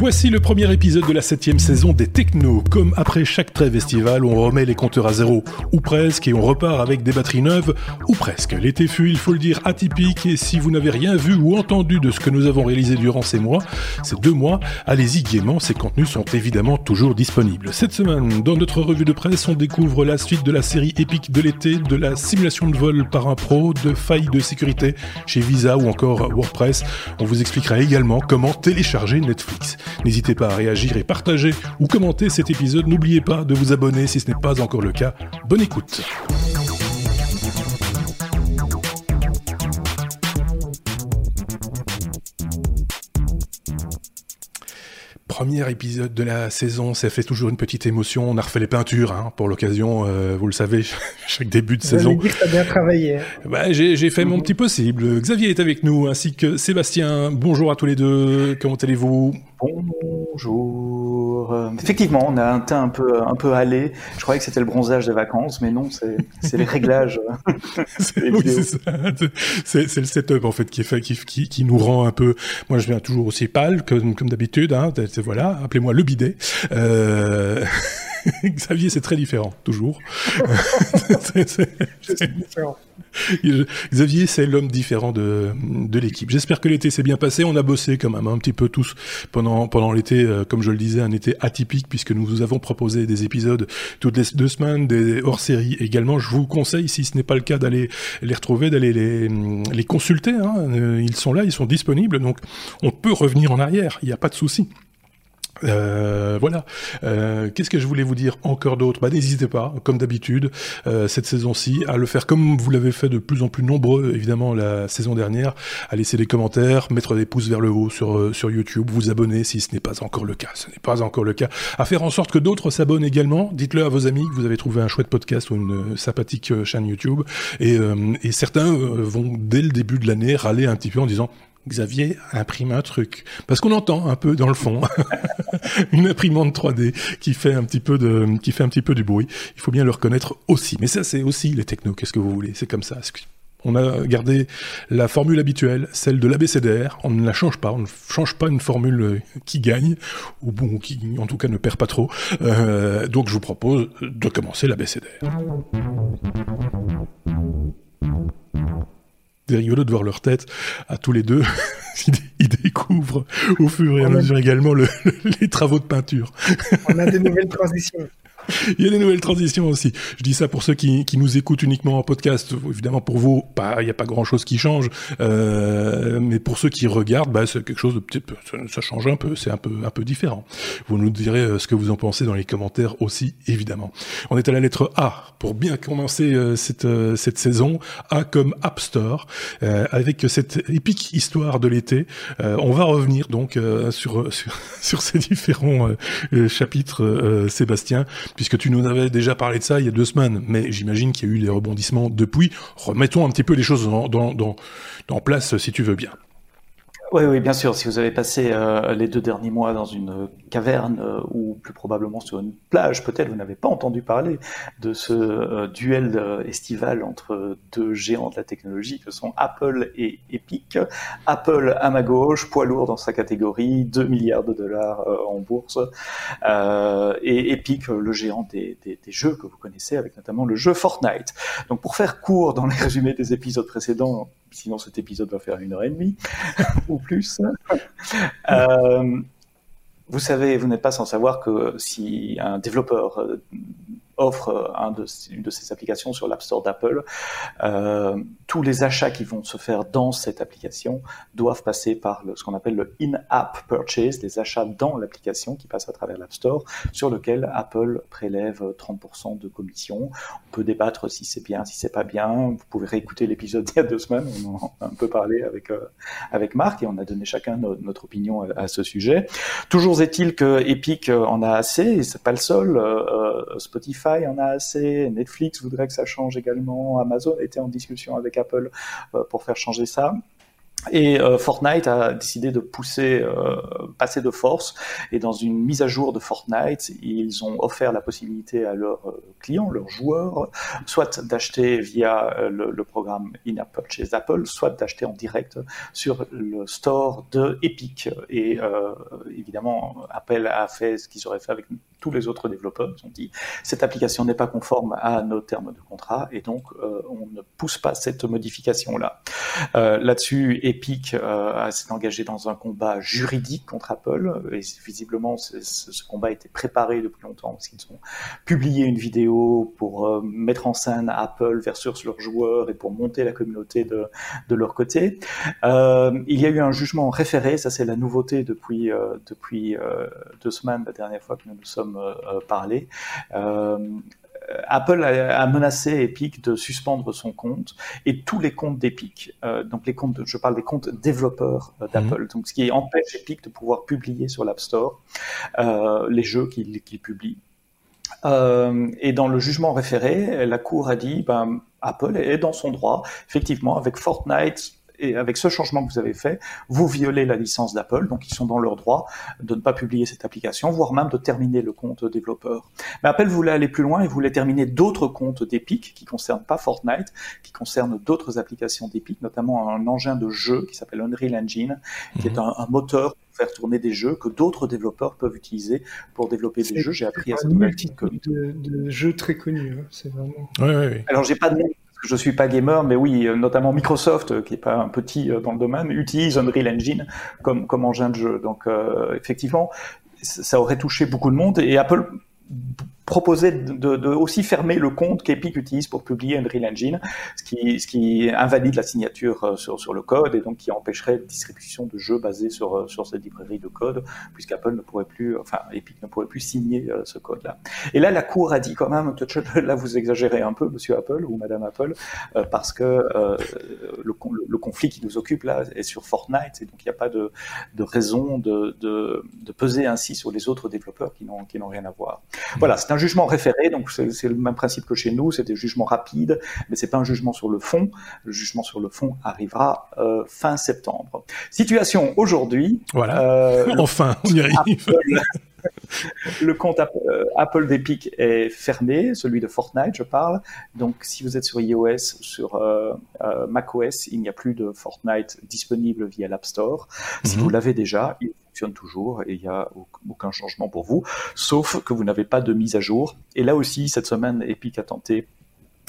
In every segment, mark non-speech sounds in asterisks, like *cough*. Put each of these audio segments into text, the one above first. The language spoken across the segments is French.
Voici le premier épisode de la septième saison des Techno. Comme après chaque trêve estivale, on remet les compteurs à zéro, ou presque, et on repart avec des batteries neuves, ou presque. L'été fut, il faut le dire, atypique, et si vous n'avez rien vu ou entendu de ce que nous avons réalisé durant ces mois, ces deux mois, allez-y gaiement, ces contenus sont évidemment toujours disponibles. Cette semaine, dans notre revue de presse, on découvre la suite de la série épique de l'été, de la simulation de vol par un pro, de failles de sécurité chez Visa ou encore WordPress. On vous expliquera également comment télécharger Netflix. N'hésitez pas à réagir et partager ou commenter cet épisode. N'oubliez pas de vous abonner si ce n'est pas encore le cas. Bonne écoute. premier épisode de la saison, ça fait toujours une petite émotion. On a refait les peintures hein, pour l'occasion, euh, vous le savez, *laughs* chaque début de saison. Dire que as bien travaillé. Bah, j'ai fait mon petit possible. Xavier est avec nous, ainsi que Sébastien. Bonjour à tous les deux. Comment allez-vous? Bonjour. Euh, effectivement, on a un teint un peu, un peu hâlé. Je croyais que c'était le bronzage des vacances, mais non, c'est les réglages. *laughs* c'est le setup en fait qui, fait, qui, qui, qui, nous rend un peu. Moi, je viens toujours aussi pâle comme, comme d'habitude. Hein. Voilà, appelez-moi le bidet. Euh... *laughs* *laughs* Xavier, c'est très différent, toujours. *laughs* Xavier, c'est l'homme différent de, de l'équipe. J'espère que l'été s'est bien passé. On a bossé quand même un petit peu tous pendant, pendant l'été, euh, comme je le disais, un été atypique, puisque nous vous avons proposé des épisodes toutes les deux semaines, des hors-séries également. Je vous conseille, si ce n'est pas le cas, d'aller les retrouver, d'aller les, les consulter. Hein. Euh, ils sont là, ils sont disponibles, donc on peut revenir en arrière, il n'y a pas de souci. Euh, voilà. Euh, Qu'est-ce que je voulais vous dire encore d'autre? Bah, N'hésitez pas, comme d'habitude, euh, cette saison-ci, à le faire comme vous l'avez fait de plus en plus nombreux, évidemment, la saison dernière, à laisser des commentaires, mettre des pouces vers le haut sur, euh, sur YouTube, vous abonner si ce n'est pas encore le cas. Ce n'est pas encore le cas. À faire en sorte que d'autres s'abonnent également. Dites-le à vos amis que vous avez trouvé un chouette podcast ou une sympathique euh, chaîne YouTube. Et, et certains vont, dès le début de l'année, râler un petit peu en disant Xavier imprime un truc. Parce qu'on entend un peu dans le fond *laughs* une imprimante 3D qui fait un petit peu de, qui fait un petit peu du bruit. Il faut bien le reconnaître aussi. Mais ça, c'est aussi les technos. Qu'est-ce que vous voulez? C'est comme ça. On a gardé la formule habituelle, celle de l'ABCDR. On ne la change pas. On ne change pas une formule qui gagne, ou bon, qui en tout cas ne perd pas trop. Euh, donc je vous propose de commencer l'ABCDR c'est rigolo de voir leur tête à tous les deux. *laughs* ils découvrent au fur et à mesure également les travaux de peinture. On a des nouvelles transitions. *laughs* Il y a des nouvelles transitions aussi. Je dis ça pour ceux qui, qui nous écoutent uniquement en podcast. Évidemment, pour vous, il n'y a pas grand-chose qui change. Euh, mais pour ceux qui regardent, bah, c'est quelque chose de petit peu, ça change un peu. C'est un peu, un peu différent. Vous nous direz euh, ce que vous en pensez dans les commentaires aussi, évidemment. On est à la lettre A pour bien commencer euh, cette, euh, cette saison. A comme App Store, avec cette épique histoire de l'été. on va revenir donc sur, *laughs* sur, sur ces différents chapitres, Sébastien puisque tu nous avais déjà parlé de ça il y a deux semaines, mais j'imagine qu'il y a eu des rebondissements depuis. Remettons un petit peu les choses dans, dans, en place, si tu veux bien. Oui, oui, bien sûr. Si vous avez passé euh, les deux derniers mois dans une caverne euh, ou plus probablement sur une plage, peut-être vous n'avez pas entendu parler de ce euh, duel estival entre deux géants de la technologie que sont Apple et Epic. Apple à ma gauche, poids lourd dans sa catégorie, 2 milliards de dollars en bourse, et Epic, le géant des, des, des, jeux que vous connaissez, avec notamment le jeu Fortnite. Donc pour faire court dans les résumés des épisodes précédents, sinon cet épisode va faire une heure et demie *laughs* ou plus. *laughs* Euh, vous savez, vous n'êtes pas sans savoir que si un développeur euh, offre euh, un de, une de ces applications sur l'App Store d'Apple, euh, tous les achats qui vont se faire dans cette application doivent passer par le, ce qu'on appelle le in-app purchase, les achats dans l'application qui passent à travers l'App Store, sur lequel Apple prélève 30% de commission. On peut débattre si c'est bien, si c'est pas bien. Vous pouvez réécouter l'épisode d'il y a deux semaines, on en a un peu parlé avec euh, avec Marc et on a donné chacun notre opinion à, ce sujet. Toujours est-il que Epic en a assez, et c'est pas le seul. Euh, Spotify en a assez, Netflix voudrait que ça change également, Amazon était en discussion avec Apple euh, pour faire changer ça. Et euh, Fortnite a décidé de pousser, euh, passer de force. Et dans une mise à jour de Fortnite, ils ont offert la possibilité à leurs euh, clients, leurs joueurs, soit d'acheter via le, programme in-app purchase Apple, soit d'acheter en direct sur le store de Epic. Et évidemment, Apple a fait ce qu'ils auraient fait avec tous les autres développeurs. Ont dit cette application n'est pas conforme à nos termes de contrat et donc on ne pousse pas cette modification là. Là-dessus Epic euh, s'est engagé dans un combat juridique contre Apple et visiblement ce, combat a été préparé depuis longtemps parce qu'ils ont publié une vidéo pour euh, mettre en scène Apple versus leurs joueurs et pour monter la communauté de, de leur côté. Euh, il y a eu un jugement référé, ça c'est la nouveauté depuis euh, depuis euh, deux semaines, la dernière fois que nous nous sommes euh, parlé. Euh, Apple a, menacé Epic de suspendre son compte et tous les comptes d'Epic. Euh, donc les comptes, je parle des comptes développeurs euh, d'Apple. Mmh. Donc ce qui empêche Epic de pouvoir publier sur l'App Store euh, les jeux qu'il qu publie. Euh, et dans le jugement référé, la Cour a dit, ben, Apple est dans son droit. Effectivement, avec Fortnite, et avec ce changement que vous avez fait, vous violez la licence d'Apple, donc ils sont dans leur droit de ne pas publier cette application, voire même de terminer le compte développeur. Mais Apple voulait aller plus loin et voulait terminer d'autres comptes d'Epic qui concernent pas Fortnite, qui concernent d'autres applications d'Epic, notamment un engin de jeu qui s'appelle Unreal Engine, qui mmh. est un, un moteur pour faire tourner des jeux que d'autres développeurs peuvent utiliser pour développer des jeux. J'ai appris à cette nouvelle de, de jeux très connus, hein. c'est vraiment. Oui, oui, oui. Alors j'ai pas de nom je suis pas gamer, mais oui, notamment Microsoft, qui est pas un petit dans le domaine, utilise Unreal Engine comme, comme engin de jeu. Donc, euh, effectivement, ça aurait touché beaucoup de monde et Apple proposait de, de, aussi fermer le compte qu'Epic utilise pour publier Unreal Engine, ce qui, ce qui invalide la signature euh, sur, sur le code et donc qui empêcherait la distribution de jeux basés sur, euh, sur cette librairie de code, puisqu'Apple ne pourrait plus, enfin Epic ne pourrait plus signer euh, ce code-là. Et là, la Cour a dit quand même, là vous exagérez un peu, Monsieur Apple ou Madame Apple, parce que euh, le, le, conflit qui nous occupe là est sur Fortnite et donc il n'y a pas de, de raison de, de, peser ainsi sur les autres développeurs qui n'ont rien à voir. Voilà, c'est un jugement référé, donc c'est le même principe que chez nous, c'est des jugements rapides, mais c'est pas un jugement sur le fond. Le jugement sur le fond arrivera euh, fin septembre. Situation aujourd'hui. Voilà. Euh, *laughs* enfin, on y arrive. Apple, *laughs* le compte Apple, euh, Apple d'Epic est fermé, celui de Fortnite, je parle. Donc, si vous êtes sur iOS, sur euh, macOS, il n'y a plus de Fortnite disponible via l'App Store. Si mm -hmm. vous l'avez déjà, il fonctionne toujours et il n'y a aucun changement pour vous, sauf que vous n'avez pas de mise à jour. Et là aussi, cette semaine, Epic a tenté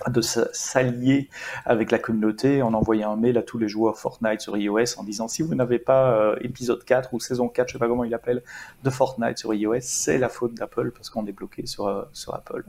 de s'allier avec la communauté en envoyant un mail à tous les joueurs Fortnite sur iOS en disant si vous n'avez pas euh, épisode 4 ou saison 4, je sais pas comment il appelle, de Fortnite sur iOS, c'est la faute d'Apple parce qu'on est bloqué sur, euh, sur Apple.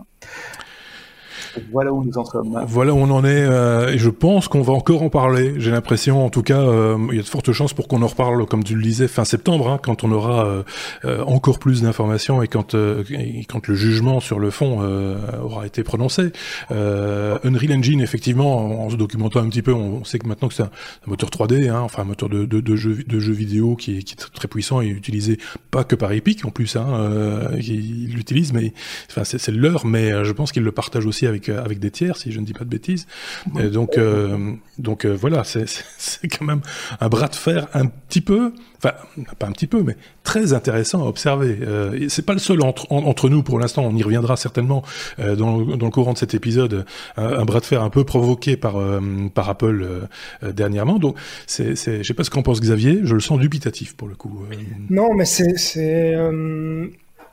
Voilà où nous en sommes. Voilà où on en est, euh, et je pense qu'on va encore en parler. J'ai l'impression, en tout cas, euh, il y a de fortes chances pour qu'on en reparle, comme tu le disais, fin septembre, hein, quand on aura euh, euh encore plus d'informations et quand, euh, et quand le jugement sur le fond euh, aura été prononcé. Unreal Engine, effectivement, en, se documentant un petit peu, on, sait que maintenant que c'est un, moteur 3D, hein, enfin un moteur de, de, de, jeu, de vidéo qui est, qui est, très puissant et utilisé pas que par Epic en plus, hein, ils l'utilisent, mais enfin c'est leur, mais je pense qu'ils le partagent aussi avec avec des tiers, si je ne dis pas de bêtises. Et donc, euh, donc euh, voilà, *laughs* c'est quand même un bras de fer un petit peu, enfin pas un petit peu, mais très intéressant à observer. Euh, c'est pas le seul entre, en, entre nous pour l'instant. On y reviendra certainement euh, dans, dans, le courant de cet épisode. Un, un, bras de fer un peu provoqué par euh, par Apple euh, dernièrement. Donc, c'est, je sais pas ce qu'en pense Xavier. Je le sens dubitatif pour le coup. Non, mais c'est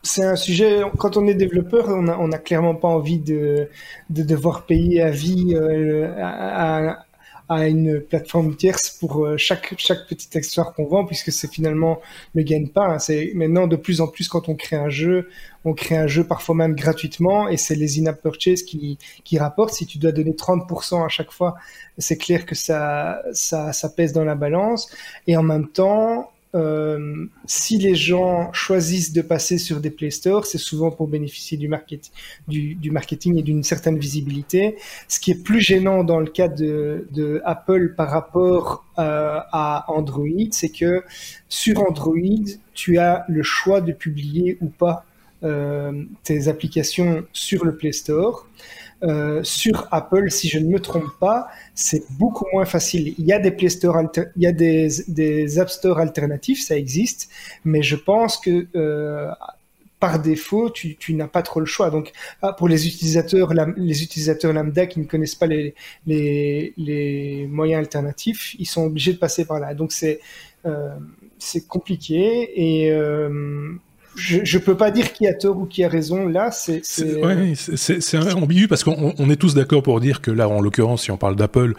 c'est un sujet, quand on est développeur, on n'a a clairement pas envie de, de devoir payer à vie euh, à, une plateforme tierce pour euh, chaque, chaque petite accessoire qu'on vend, puisque c'est finalement le gagne-pain. C'est maintenant de plus en plus quand on crée un jeu, on crée un jeu parfois même gratuitement, et c'est les in-app purchase qui, qui rapportent. Si tu dois donner 30% à chaque fois, c'est clair que ça, ça pèse dans la balance. Et en même temps, euh, si les gens choisissent de passer sur des Play Store, c'est souvent pour bénéficier du, market, du, du marketing et d'une certaine visibilité. Ce qui est plus gênant dans le cas de, Apple par rapport euh, à Android, c'est que sur Android, tu as le choix de publier ou pas euh, tes applications sur le Play Store. Sur Apple, si je ne me trompe pas, c'est beaucoup moins facile. Il y a des Play Store, il y a des, des App Store alternatifs, ça existe, mais je pense que euh, par défaut, tu, n'as pas trop le choix. Donc, ah, pour les utilisateurs, les utilisateurs lambda qui ne connaissent pas les, les, moyens alternatifs, ils sont obligés de passer par là. Donc, c'est euh, compliqué et euh, je ne peux pas dire qui a tort ou qui a raison. Là, c'est c'est ambigu parce qu'on est tous d'accord pour dire que là, en l'occurrence, si on parle d'Apple,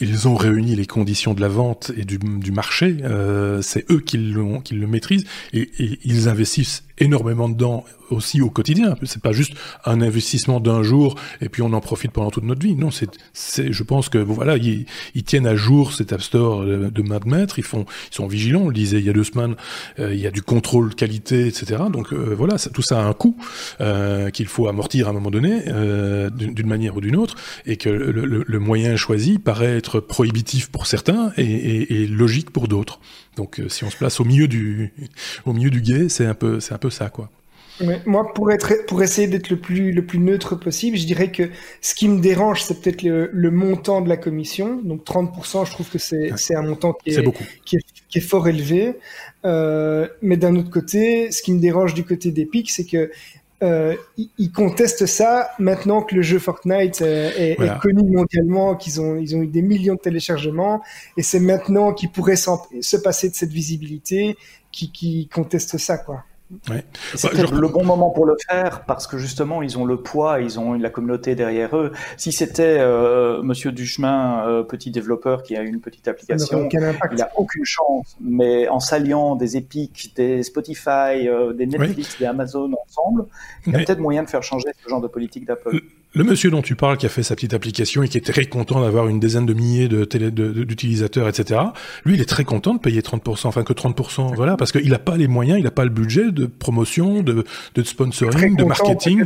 ils ont réuni les conditions de la vente et du, du marché. Euh, c'est eux qui, qui le maîtrisent et, ils investissent énormément dedans aussi au quotidien. C'est pas juste un investissement d'un jour et puis on en profite pendant toute notre vie. Non, c'est, c'est, je pense que voilà, ils, ils, tiennent à jour cet App Store de main de maître. Ils font, ils sont vigilants. On le disait il y a deux semaines. Euh, il y a du contrôle qualité, etc. Donc euh, voilà, tout ça a un coût euh, qu'il faut amortir à un moment donné, euh, d'une manière ou d'une autre, et que le, le, le, moyen choisi paraît être prohibitif pour certains et, et, et logique pour d'autres. Donc si on se place au milieu du, au milieu du guet, c'est un peu, c'est un peu ça, quoi. moi, pour être, pour essayer d'être le plus, le plus neutre possible, je dirais que ce qui me dérange, c'est peut-être le, le, montant de la commission. Donc 30%, je trouve que c'est, c'est un montant qui est, qui est, qui est, fort élevé. Euh, mais d'un autre côté, ce qui me dérange du côté d'Epic, c'est que euh, ils contestent ça maintenant que le jeu Fortnite euh, est, est, connu mondialement, qu'ils ont, ils ont eu des millions de téléchargements, et c'est maintenant qu'ils pourraient se passer de cette visibilité qui, qui contestent ça, quoi. Ouais. C'était bah, le bon moment pour le faire parce que justement ils ont le poids, ils ont la communauté derrière eux. Si c'était euh, Monsieur Duchemin, euh, petit développeur qui a une petite application, il a aucune chance. Mais en s'alliant des Epic, des Spotify, euh, des Netflix, des Amazon ensemble, il y a peut-être moyen de faire changer ce genre de politique d'Apple. Le monsieur dont tu parles, qui a fait sa petite application et qui est très content d'avoir une dizaine de milliers de d'utilisateurs, etc. Lui, il est très content de payer 30%, enfin que 30%, voilà, parce qu'il n'a pas les moyens, il n'a pas le budget de promotion, de, de sponsoring, de marketing.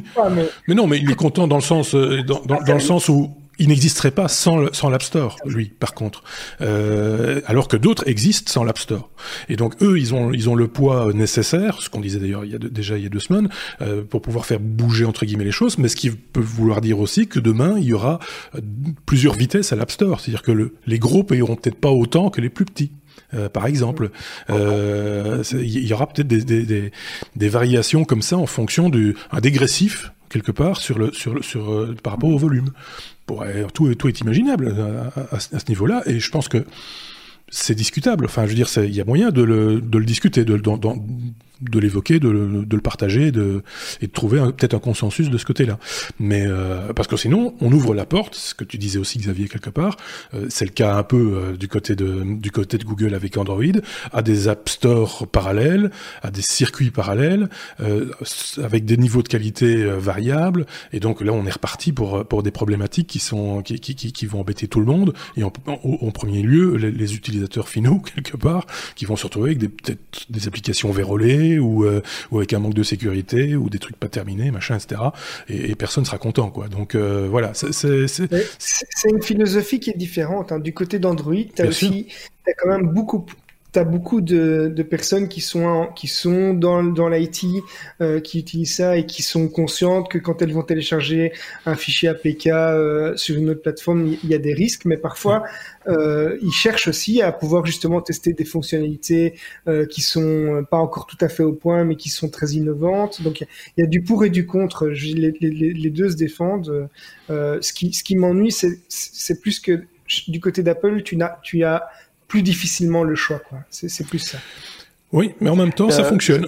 mais... non, mais il est content dans le sens, euh, dans, dans, dans le sens où il n'existerait pas sans, sans l'App Store, lui, par contre. Euh, alors que d'autres existent sans l'App Store. Et donc, eux, ils ont, ils ont le poids nécessaire, ce qu'on disait d'ailleurs il y a déjà il y a deux semaines, euh, pour pouvoir faire bouger, entre guillemets, les choses, mais ce qui peut vouloir dire aussi que demain, il y aura euh, plusieurs vitesses à l'App Store. C'est-à-dire que le, les gros payeront peut-être pas autant que les plus petits. Euh, par exemple. Euh, il y aura peut-être des, des, des, des, variations comme ça en fonction du un dégressif quelque part sur le sur le, sur euh, par rapport au volume. Tout, est imaginable à, ce niveau-là, et je pense que c'est discutable. Enfin, je veux dire, il y a moyen de le, discuter, de l'évoquer, de, de, le partager, de, et de trouver peut-être un consensus de ce côté-là. Mais euh, parce que sinon, on ouvre la porte, ce que tu disais aussi Xavier quelque part, euh, c'est le cas un peu euh, du côté de du côté de Google avec Android, à des App Store parallèles, à des circuits parallèles, avec des niveaux de qualité variables. Et donc là, on est reparti pour pour des problématiques qui sont qui, qui, qui vont embêter tout le monde et en, en, premier lieu les, les, utilisateurs finaux *laughs* quelque part qui vont se retrouver avec des peut-être des applications vérolées ou, euh, ou avec un manque de sécurité ou des trucs pas terminés, machin, etc. Et, et personne sera content, quoi. Donc euh, voilà, c'est une philosophie qui est différente. Hein. Du côté d'Android, tu as aussi as quand même beaucoup tu as beaucoup de, de, personnes qui sont, qui sont dans, dans l'IT, euh, qui utilisent ça et qui sont conscientes que quand elles vont télécharger un fichier APK euh, sur une autre plateforme, il y a des risques, mais parfois, euh, ils cherchent aussi à pouvoir justement tester des fonctionnalités euh, qui sont pas encore tout à fait au point, mais qui sont très innovantes. Donc, il y, a du pour et du contre. Les, deux se défendent. Euh, ce qui, ce qui m'ennuie, c'est plus que du côté d'Apple, tu tu as plus difficilement le choix. quoi. C'est plus ça. Oui, mais en même temps, ça euh, fonctionne.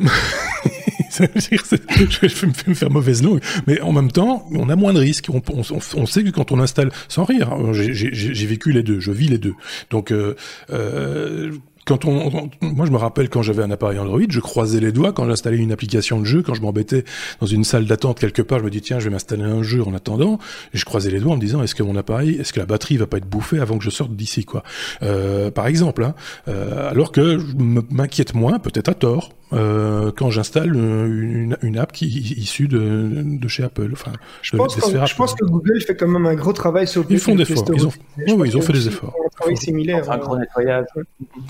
je *laughs* vais me faire mauvaise langue, mais en même temps, on a moins de risques. On, on, on sait que quand on installe, sans rire, hein, j'ai vécu les deux, je vis les deux. Donc, euh, euh, quand on, moi je me rappelle quand j'avais un appareil Android, je croisais les doigts quand j'installais une application de jeu, quand je m'embêtais dans une salle d'attente quelque part, je me dis tiens je vais m'installer un jeu en attendant, et je croisais les doigts en me disant est-ce que mon appareil, est-ce que la batterie va pas être bouffée avant que je sorte d'ici quoi, euh, par exemple. Hein. Euh, alors que je m'inquiète moins, peut-être à tort, euh, quand j'installe une, une, app qui issue de, de chez Apple. Enfin, je, pense que, je pense que Google fait quand même un gros travail sur Ils font des efforts. Ils ont, oui, ils ont fait des efforts. Un travail similaire. un gros nettoyage.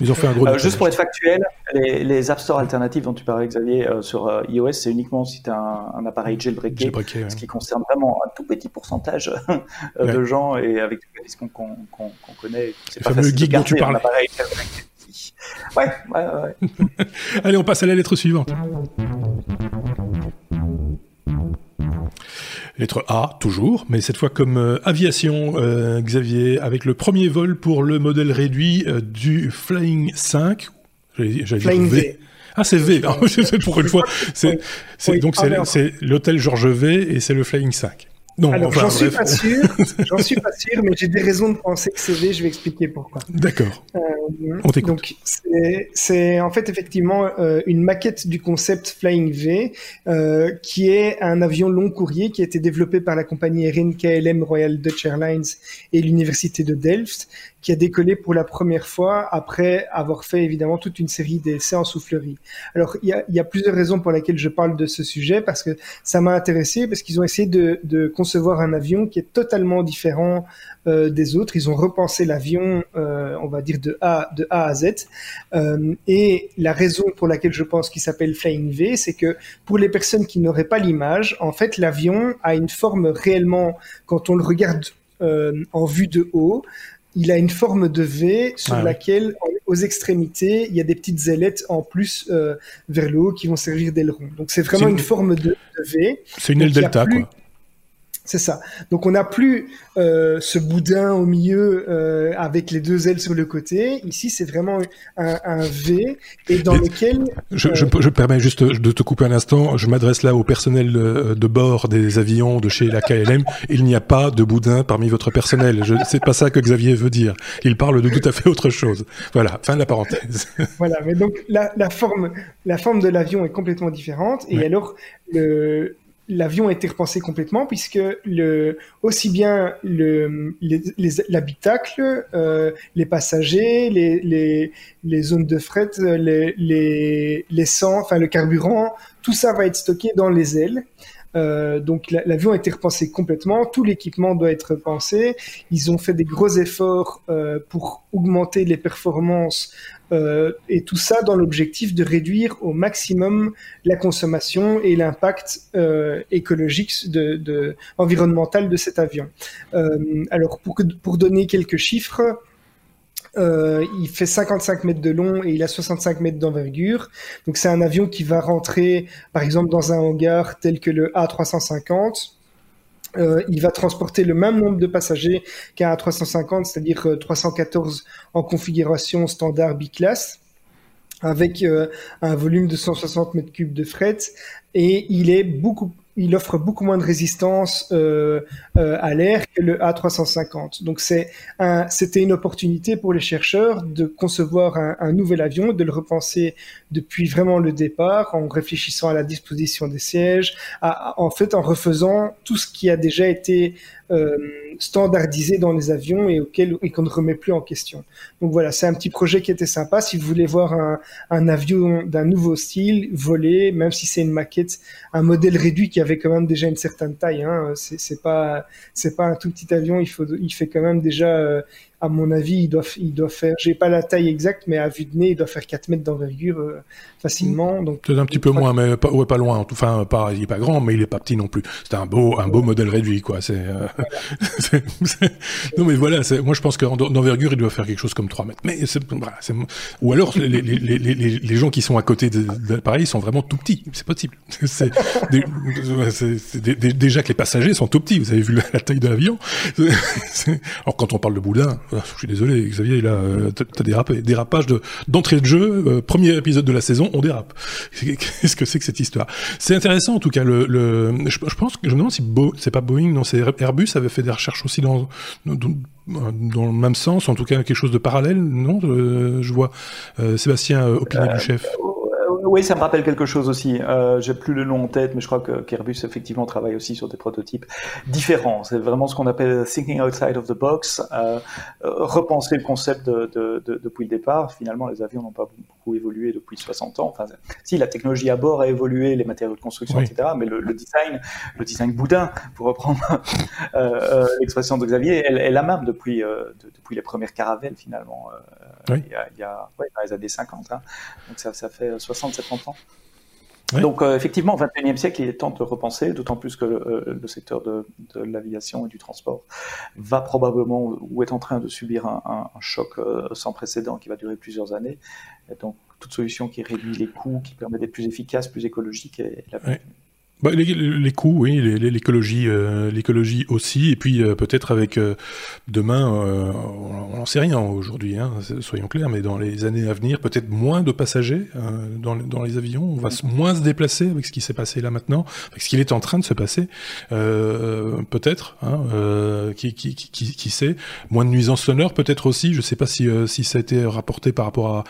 Ils ont fait un gros nettoyage. Juste pour être factuel, les, les App Store alternatives dont tu parlais, Xavier, sur iOS, c'est uniquement si tu as un, un, appareil jailbreaké, jailbreaké ce qui concerne vraiment un tout petit pourcentage *laughs* de gens et avec les risques qu'on qu connaît. C'est pas facile geek dont tu parles. *laughs* Ouais, ouais, ouais. *laughs* Allez, on passe à la lettre suivante. Lettre A, toujours, mais cette fois comme euh, aviation, euh, Xavier, avec le premier vol pour le modèle réduit euh, du Flying 5. Flying v. v. Ah, c'est V. *laughs* pour une fois. C'est, oui, donc, c'est l'hôtel Georges V et c'est le Flying 5. Non, Alors, j'en suis pas sûr, *laughs* j'en suis pas sûr, mais j'ai des raisons de penser que c'est V, je vais expliquer pourquoi. D'accord. Euh, On t'écoute. Donc, c'est en fait effectivement euh, une maquette du concept Flying V, euh, qui est un avion long courrier qui a été développé par la compagnie aérienne KLM Royal Dutch Airlines et l'université de Delft, qui a décollé pour la première fois après avoir fait évidemment toute une série d'essais en soufflerie. Alors il y a, y a, plusieurs raisons pour lesquelles je parle de ce sujet parce que ça m'a intéressé parce qu'ils ont essayé de, de, concevoir un avion qui est totalement différent euh, des autres. Ils ont repensé l'avion, euh, on va dire de A de A à Z. Euh, et la raison pour laquelle je pense qu'il s'appelle Flying V, c'est que pour les personnes qui n'auraient pas l'image, en fait l'avion a une forme réellement quand on le regarde euh, en vue de haut, il a une forme de V sur ah, laquelle, aux extrémités, il y a des petites ailettes en plus euh, vers le haut qui vont servir d'aileron. Donc c'est vraiment une... une... forme de, de V. C'est une aile delta, plus... quoi. C'est ça. Donc on n'a plus euh, ce boudin au milieu euh, avec les deux ailes sur le côté. Ici, c'est vraiment un, un, V et dans Mais lequel. Je, euh... je, je, permets juste de te couper un instant. Je m'adresse là au personnel de, bord des avions de chez la KLM. Il n'y a pas de boudin parmi votre personnel. Je C'est pas ça que Xavier veut dire. Il parle de tout à fait autre chose. Voilà. Fin de la parenthèse. *laughs* voilà. Mais donc la, la forme, la forme de l'avion est complètement différente. Et ouais. alors le l'avion a été repensé complètement puisque aussi bien le, l'habitacle, euh, les passagers, les, zones de fret, les, enfin le carburant, tout ça va être stocké dans les ailes. Euh, donc l'avion a été repensé complètement, tout l'équipement doit être repensé. Ils ont fait des gros efforts euh, pour augmenter les performances et tout ça dans l'objectif de réduire au maximum la consommation et l'impact euh, écologique, de, environnemental de cet avion. Euh, alors pour, donner quelques chiffres, euh, il fait 55 mètres de long et il a 65 mètres d'envergure. Donc c'est un avion qui va rentrer, par exemple, dans un hangar tel que le A350 euh, il va transporter le même nombre de passagers qu'un A350, c'est-à-dire 314 euh, en configuration standard biclasse avec euh, un volume de 160 mètres cubes de fret et il est beaucoup il offre beaucoup moins de résistance euh, euh, à l'air que le A350. Donc c'est un, c'était une opportunité pour les chercheurs de concevoir un, un, nouvel avion, de le repenser depuis vraiment le départ, en réfléchissant à la disposition des sièges, à, en fait en refaisant tout ce qui a déjà été standardisé dans les avions et auquel et qu'on ne remet plus en question. Donc voilà, c'est un petit projet qui était sympa. Si vous voulez voir un, un avion d'un nouveau style voler, même si c'est une maquette, un modèle réduit qui avait quand même déjà une certaine taille, hein, c'est pas c'est pas un tout petit avion. Il faut il fait quand même déjà euh, à mon avis, il doit, il doit faire, j'ai pas la taille exacte, mais à vue de nez, il doit faire 4 mètres d'envergure euh, facilement. Donc peut-être un petit peu moins, mais pas, ouais, pas loin. Enfin, pas, il est pas grand, mais il est pas petit non plus. C'est un beau, un beau modèle réduit, quoi. C'est, euh, *laughs* non, mais voilà. Moi, je pense qu'en d'envergure, il doit faire quelque chose comme 3 mètres. Mais c'est, voilà, ou alors les, les, les, les, les gens qui sont à côté de, de l'appareil sont vraiment tout petits. C'est possible. *laughs* C'est, déjà que les passagers sont tout petits. Vous avez vu la taille de l'avion. *laughs* Alors quand on parle de boudin je suis désolé, Xavier, là, euh, t'as dérapé. Dérapage de, d'entrée de jeu, euh, premier épisode de la saison, on dérape. *laughs* Qu'est-ce que c'est que cette histoire? C'est intéressant, en tout cas. Le, le je, je, pense que je me demande si Bo, c'est pas Boeing, non, c'est Airbus avait fait des recherches aussi dans, dans, dans, le même sens, en tout cas quelque chose de parallèle, non? Euh, Je vois euh, Sébastien opiné du chef. Oui, ça me rappelle quelque chose aussi. Euh, J'ai plus le nom en tête, mais je crois que Kerbus effectivement travaille aussi sur des prototypes différents. C'est vraiment ce qu'on appelle thinking outside of the box, euh, repenser le concept de, de, de, depuis le départ. Finalement, les avions n'ont pas beaucoup évolué depuis 60 ans. Enfin, si la technologie à bord a évolué, les matériaux de construction, etc., mais le, le, design, le design boudin, pour reprendre euh, euh, l'expression de Xavier, elle, elle a même depuis euh, depuis les premières caravelles finalement. Oui. Il y a, il y a ouais, dans les années 50. Hein. Donc ça, ça fait 60-70 ans. Donc euh, effectivement, au XXIe siècle, il est temps de repenser, d'autant plus que euh, le secteur de, de l'aviation et du transport va probablement ou est en train de subir un, un, un choc euh, sans précédent qui va durer plusieurs années. Et donc toute solution qui réduit les coûts, qui permet d'être plus efficace, plus écologique est la bienvenue. Bah, les, les, coûts, oui, l'écologie, euh, l'écologie aussi, et puis euh, peut-être avec euh, demain, on n'en sait rien aujourd'hui, hein, soyons clairs, mais dans les années à venir, peut-être moins de passagers dans, dans, les avions, on va moins se déplacer avec ce qui s'est passé là maintenant, avec ce qu'il est en train de se passer, peut-être, hein, qui, qui, qui, qui, sait, moins de nuisances sonores peut-être aussi, je ne sais pas si, si ça a été rapporté par rapport à,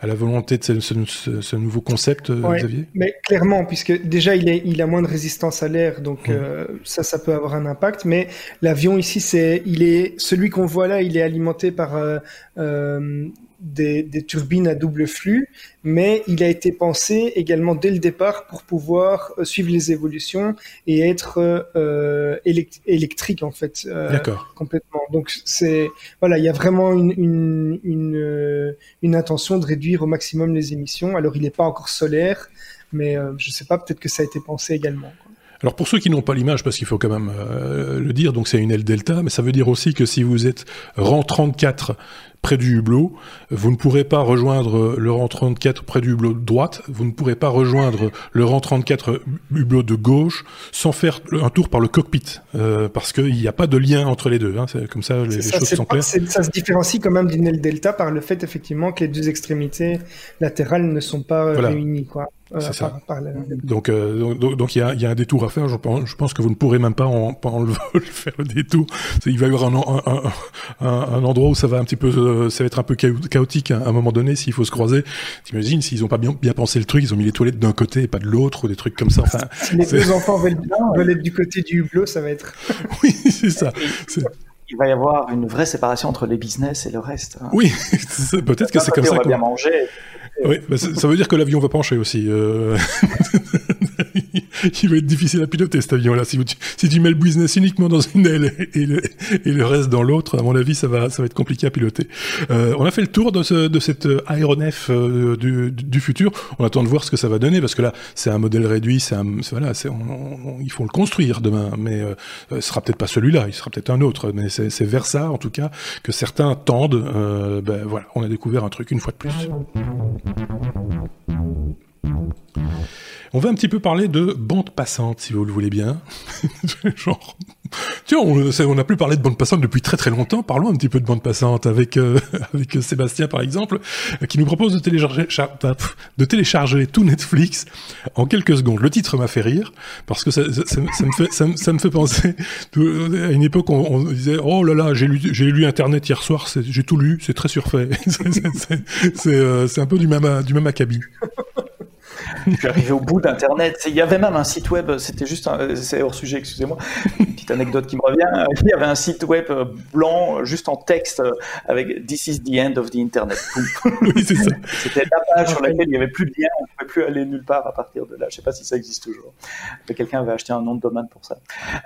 à la volonté de ce, ce, ce nouveau concept, ouais, Xavier. Mais clairement, puisque déjà il, est, il a moins de résistance à l'air, donc mmh. euh, ça, ça peut avoir un impact. Mais l'avion ici, c'est, il est, celui qu'on voit là, il est alimenté par euh, euh, des, des, turbines à double flux, mais il a été pensé également dès le départ pour pouvoir suivre les évolutions et être euh, électrique en fait, euh, D'accord. complètement. Donc c'est voilà, il y a vraiment une une, une, une intention de réduire au maximum les émissions. Alors il n'est pas encore solaire, mais euh, je sais pas, peut-être que ça a été pensé également. Quoi. Alors pour ceux qui n'ont pas l'image, parce qu'il faut quand même euh, le dire, donc c'est une aile delta, mais ça veut dire aussi que si vous êtes rang 34 près du hublot, vous ne pourrez pas rejoindre le rang 34 près du hublot de droite, vous ne pourrez pas rejoindre le rang 34 hublot de gauche sans faire un tour par le cockpit, euh, parce qu'il n'y a pas de lien entre les deux. Hein, comme ça, les, les ça, choses sont pas, claires. Ça se différencie quand même d'une aile delta par le fait effectivement que les deux extrémités latérales ne sont pas voilà. réunies. Quoi. Euh, c'est ça. Par, par la... Donc, euh, donc, donc il y a, y a un détour à faire. Je pense, je pense que vous ne pourrez même pas en, pas en le *laughs* faire le détour. Il va y avoir un, un, un, un, endroit où ça va un petit peu, ça va être un peu chaotique à un moment donné s'il faut se croiser. T'imagines s'ils ont pas bien, bien pensé le truc, ils ont mis les toilettes d'un côté et pas de l'autre ou des trucs comme ça. Enfin, si les deux enfants veulent, veulent être du côté du hublot, ça va être. *laughs* oui, c'est ça. Il va y avoir une vraie séparation entre les business et le reste. Hein. Oui, *laughs* peut-être que c'est comme ça. On va bien manger. Oui, bah ça veut dire que l'avion va pencher aussi. Euh... *laughs* il va être difficile à piloter cet avion-là. Si, si, tu mets le business uniquement dans une aile et le, et le reste dans l'autre, à mon avis, ça va, ça va être compliqué à piloter. Euh, on a fait le tour de, ce, de cette aéronef euh, du, du, futur. On attend de voir ce que ça va donner parce que là, c'est un modèle réduit. C'est voilà, c'est, on, on, il faut le construire demain, mais euh, ce sera peut-être pas celui-là. Il sera peut-être un autre. Mais c'est, c'est vers ça, en tout cas, que certains tendent. Euh, ben voilà, on a découvert un truc une fois de plus. On va un petit peu parler de bande passante, si vous le voulez bien. *laughs* tiens, on n'a plus parlé de bande passante depuis très très longtemps. Parlons un petit peu de bande passante avec euh, *laughs* avec Sébastien par exemple, qui nous propose de télécharger de télécharger tout Netflix en quelques secondes. Le titre m'a fait rire parce que ça, me fait penser à une époque où on, disait oh là là j'ai lu Internet hier soir, j'ai tout lu, c'est très surfait. *laughs* c'est euh, un peu du même du même acabit. Je suis arrivé au bout d'Internet. Il y avait même un site web, c'était juste, c'est hors sujet, excusez-moi, une petite anecdote qui me revient. Il y avait un site web blanc, juste en texte, avec This is the end of the Internet. *laughs* oui, c'est ça. C'était la page sur laquelle il n'y avait plus de lien, on ne pouvait plus aller nulle part à partir de là. Je ne sais pas si ça existe toujours. Quelqu'un avait acheté un nom de domaine pour ça.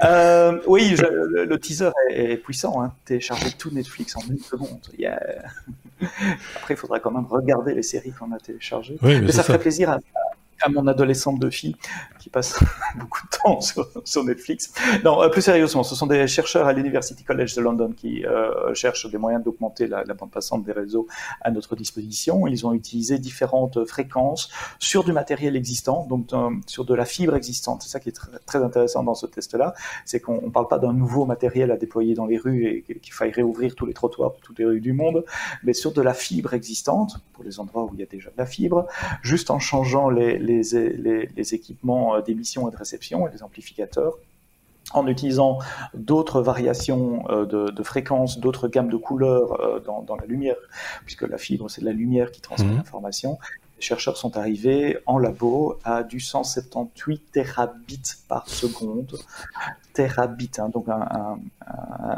Euh, oui, je, le, le, teaser est, est puissant. Hein. Télécharger tout Netflix en une seconde. Yeah. *laughs* Après, il faudra quand même regarder les séries qu'on a téléchargées. Oui, mais, mais ça, ça ferait plaisir à, à mon adolescente de fille qui passe *laughs* beaucoup de temps sur, Netflix. Non, euh, plus sérieusement, ce sont des chercheurs à l'University College de London qui euh, cherchent des moyens d'augmenter la, bande passante des réseaux à notre disposition. Ils ont utilisé différentes fréquences sur du matériel existant, donc euh, sur de la fibre existante. C'est ça qui est très, intéressant dans ce test-là, c'est qu'on ne parle pas d'un nouveau matériel à déployer dans les rues et qu'il faille réouvrir tous les trottoirs de toutes les rues du monde, mais sur de la fibre existante, pour les endroits où il y a déjà de la fibre, juste en changeant les, les équipements d'émission et de réception et les amplificateurs en utilisant d'autres variations de, de fréquences, d'autres gammes de couleurs dans, dans, la lumière, puisque la fibre, c'est de la lumière qui transmet mmh. l'information. les chercheurs sont arrivés en labo à du 178 terabits par seconde. Terabits, hein, donc un,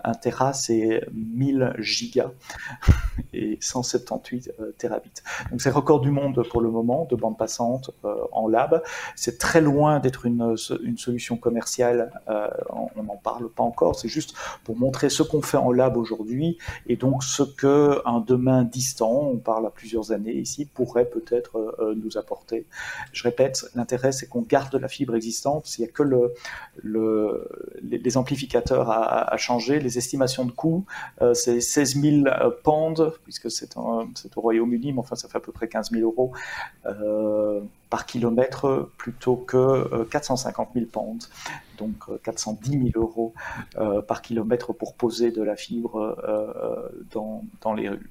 un, tera c'est 1000 gigas *laughs* et 178 euh, terabits. Donc c'est record du monde pour le moment de bande passante euh, en lab. C'est très loin d'être une, une, solution commerciale, euh, on n'en parle pas encore, c'est juste pour montrer ce qu'on fait en lab aujourd'hui et donc ce que un demain distant, on parle à plusieurs années ici, pourrait peut-être nous apporter. Je répète, l'intérêt c'est qu'on garde la fibre existante, il n'y a que le, le, les, amplificateurs à, à, changer, les estimations de coûts, euh, c'est 16 000 pounds, puisque c'est au Royaume-Uni, mais enfin ça fait à peu près 15 000 euros euh, par kilomètre plutôt que 450 000 pounds, donc 410 000 euros par kilomètre pour poser de la fibre dans, dans les rues.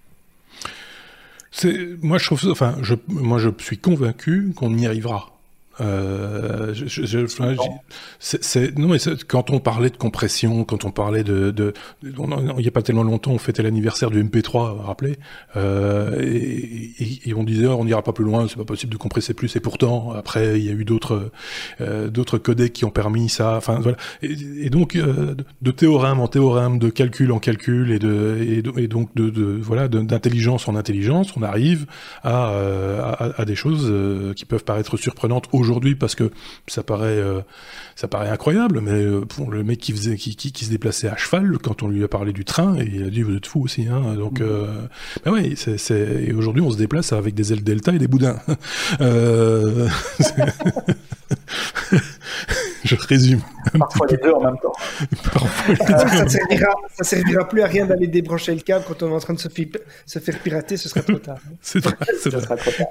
Moi, je suis convaincu qu'on y arrivera. Euh, je, je, c'est, non mais quand on parlait de compression, quand on parlait de, de, il n'y a pas tellement longtemps, on fêtait l'anniversaire du MP3, rappelez, euh, et, et, on disait on n'ira pas plus loin, c'est pas possible de compresser plus. Et pourtant, après, il y a eu d'autres euh, d'autres codecs qui ont permis ça. Enfin voilà. Et, donc de théorème en théorème, de calcul en calcul, et de et, donc de, de voilà d'intelligence en intelligence, on arrive à, à, à des choses qui peuvent paraître surprenantes aujourd'hui aujourd'hui parce que ça paraît, euh, ça paraît incroyable, mais euh, pour le mec qui faisait, qui, qui, se déplaçait à cheval, quand on lui a parlé du train, et il a dit vous êtes fou aussi, hein. Donc, mmh. euh, ben oui, c'est, et aujourd'hui on se déplace avec des ailes delta et des boudins. *laughs* euh... *laughs* je résume. Parfois les deux en même temps. *laughs* ça, servira, ça servira plus à rien d'aller débrancher le câble quand on est en train de se, se faire pirater, ce sera trop tard. *laughs* c'est vrai, c'est vrai. Trop tard.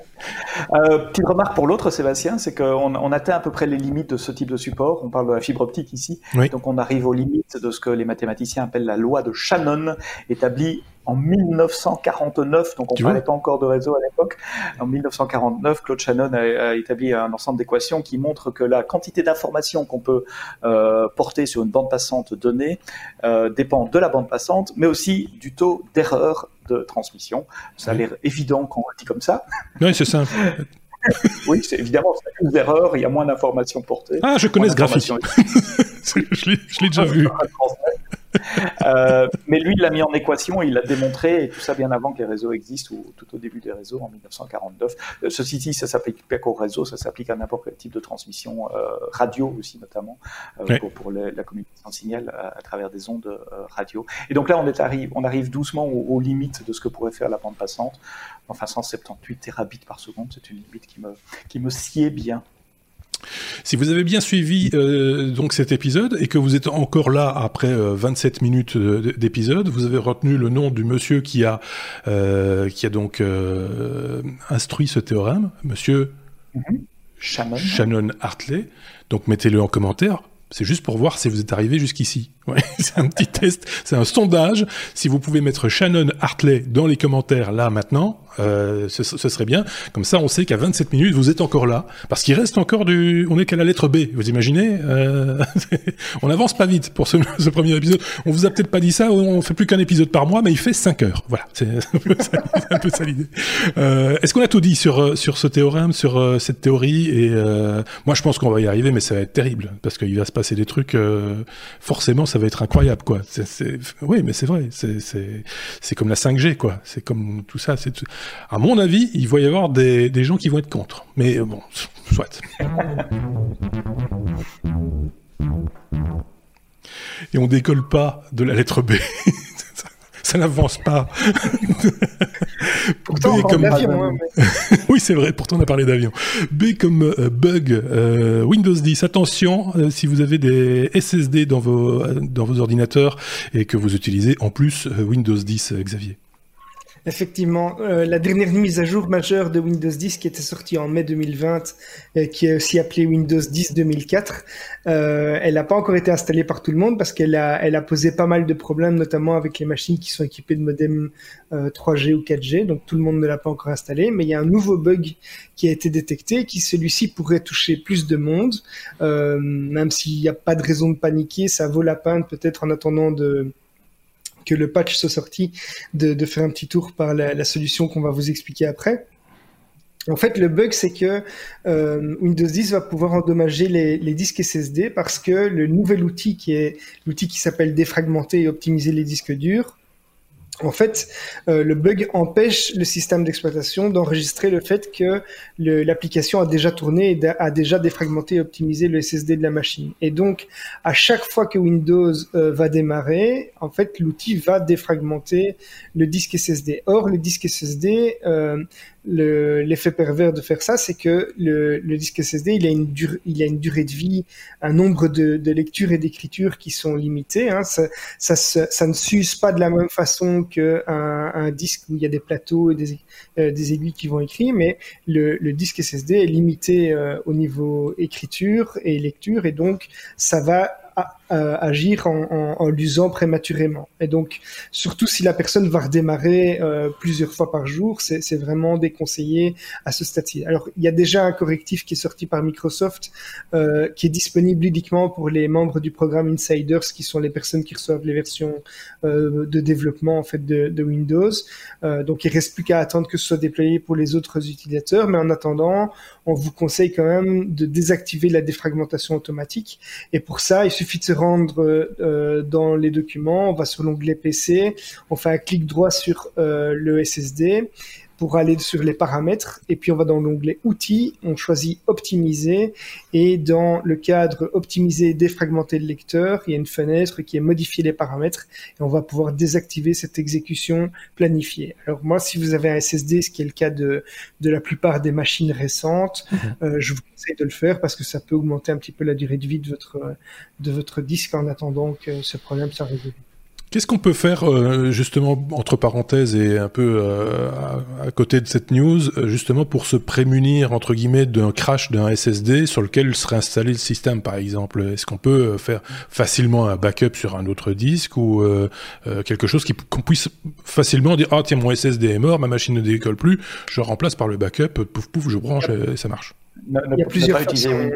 Euh, petite remarque pour l'autre, Sébastien, c'est qu'on on atteint à peu près les limites de ce type de support. On parle de la fibre optique ici. Donc on arrive aux limites de ce que les mathématiciens appellent la loi de Shannon, établie en 1949, donc on ne parlait pas encore de réseau à l'époque. En 1949, Claude Shannon a, établi un ensemble d'équations qui montrent que la quantité d'informations qu'on peut euh, porter sur une bande passante donnée euh, dépend de la bande passante, mais aussi du taux d'erreur de transmission. Ça a l'air évident quand on le dit comme ça. Oui, c'est simple. *laughs* oui, c'est évidemment, c'est plus d'erreurs, il y a moins d'informations portées. Ah, je connais ce graphique. *laughs* je l'ai déjà *laughs* vu. *laughs* Euh, mais lui, il l'a mis en équation, il l'a démontré, et tout ça bien avant que les réseaux existent, ou tout au début des réseaux, en 1949. Euh, ceci dit, ça s'applique pas qu'au réseau, ça s'applique à n'importe quel type de transmission, euh, radio aussi notamment, pour, la communication signal à, travers des ondes radio. Et donc là, on, est arrive, on arrive doucement aux, limites de ce que pourrait faire la bande passante. Enfin, 178 terabits par seconde, c'est une limite qui me, qui me sied bien. Si vous avez bien suivi euh, donc cet épisode et que vous êtes encore là après 27 euh, minutes d'épisode, vous avez retenu le nom du monsieur qui a euh, qui a donc instruit ce théorème, monsieur mm-hmm. Shannon. Shannon Hartley. Donc mettez-le en commentaire. C'est juste pour voir si vous êtes arrivé jusqu'ici. *laughs* Ouais, c'est un petit test, c'est un sondage. Si vous pouvez mettre Shannon Hartley dans les commentaires là maintenant, euh, ce, ce, serait bien. Comme ça, on sait qu'à 27 minutes, vous êtes encore là, parce qu'il reste encore du. On est qu'à la lettre B. Vous imaginez euh... *laughs* On n'avance pas vite pour ce, *laughs* ce, premier épisode. On vous a peut-être pas dit ça. On fait plus qu'un épisode par mois, mais il fait 5 heures. Voilà, *laughs* c'est un peu ça, l'idée. Euh, Est-ce qu'on a tout dit sur sur ce théorème, sur euh, cette théorie Et euh, moi, je pense qu'on va y arriver, mais ça va être terrible parce qu'il va se passer des trucs. Euh, forcément, ça va être incroyable, quoi. C'est, oui, mais c'est vrai. C'est comme la 5G, quoi. C'est comme tout ça. C'est à mon avis, il va y avoir des, des gens qui vont être contre. Mais euh, bon, soit. Et on décolle pas de la lettre B. *laughs* ça n'avance pas. pourtant, B comme... Hein, *laughs* oui, c'est vrai, pourtant on a parlé d'avion. B comme euh, bug, euh, Windows 10. Attention, euh, si vous avez des SSD dans vos, dans vos ordinateurs et que vous utilisez en plus Windows 10, Xavier. Effectivement, euh, la dernière mise à jour majeure de Windows 10 qui était sortie en mai 2020, euh, qui est aussi appelée Windows 10 2004, euh, elle n'a pas encore été installée par tout le monde parce qu'elle a, elle a posé pas mal de problèmes, notamment avec les machines qui sont équipées de modem 3G ou 4G, donc tout le monde ne l'a pas encore installée. Mais il y a un nouveau bug qui a été détecté, qui celui-ci pourrait toucher plus de monde, même s'il n'y a pas de raison de paniquer, ça vaut la peine peut-être en attendant de que le patch soit sorti, de, faire un petit tour par la, solution qu'on va vous expliquer après. En fait, le bug, c'est que euh, Windows 10 va pouvoir endommager les, les, disques SSD parce que le nouvel outil qui est l'outil qui s'appelle défragmenter et optimiser les disques durs en fait, euh, le bug empêche le système d'exploitation d'enregistrer le fait que l'application a déjà tourné et a déjà défragmenté et optimisé le SSD de la machine. Et donc, à chaque fois que Windows euh, va démarrer, en fait, l'outil va défragmenter le disque SSD. Or, le disque SSD, euh, l'effet pervers de faire ça, c'est que le, le, disque SSD, il a, une il a une durée de vie, un nombre de, de lectures et d'écritures qui sont limitées. Hein. Ça, ça, ça, ne s'use pas de la même façon qu'un un disque où il y a des plateaux et des, euh, des aiguilles qui vont écrire, mais le, le disque SSD est limité euh, au niveau écriture et lecture, et donc ça va agir en, l'usant prématurément. Et donc, surtout si la personne va redémarrer euh, plusieurs fois par jour, c'est vraiment déconseillé à ce stade-ci. Alors, il y a déjà un correctif qui est sorti par Microsoft, euh, qui est disponible uniquement pour les membres du programme Insiders, qui sont les personnes qui reçoivent les versions euh, de développement en fait de, de Windows. Donc, il reste plus qu'à attendre que ce soit déployé pour les autres utilisateurs. Mais en attendant, on vous conseille quand même de désactiver la défragmentation automatique. Et pour ça, il suffit de se rendre euh, dans les documents, on va sur l'onglet PC, on fait un clic droit sur euh, le SSD pour aller sur les paramètres et puis on va dans l'onglet outils, on choisit optimiser et dans le cadre optimiser et défragmenter le lecteur, il y a une fenêtre qui est modifier les paramètres et on va pouvoir désactiver cette exécution planifiée. Alors moi, si vous avez un SSD, ce qui est le cas de, de la plupart des machines récentes, mhm. euh, je vous conseille de le faire parce que ça peut augmenter un petit peu la durée de vie de votre, de votre disque en attendant que ce problème soit résolu. Qu'est-ce qu'on peut faire euh, justement entre parenthèses et un peu euh, à, côté de cette news, euh, justement pour se prémunir entre guillemets d'un crash d'un SSD sur lequel serait installé le système, par exemple? Est-ce qu'on peut faire facilement un backup sur un autre disque ou quelque chose qu'on puisse facilement dire ah tiens mon SSD est mort, ma machine ne décolle plus, je remplace par le backup, pouf pouf, je branche et ça marche. Il y a plusieurs façons.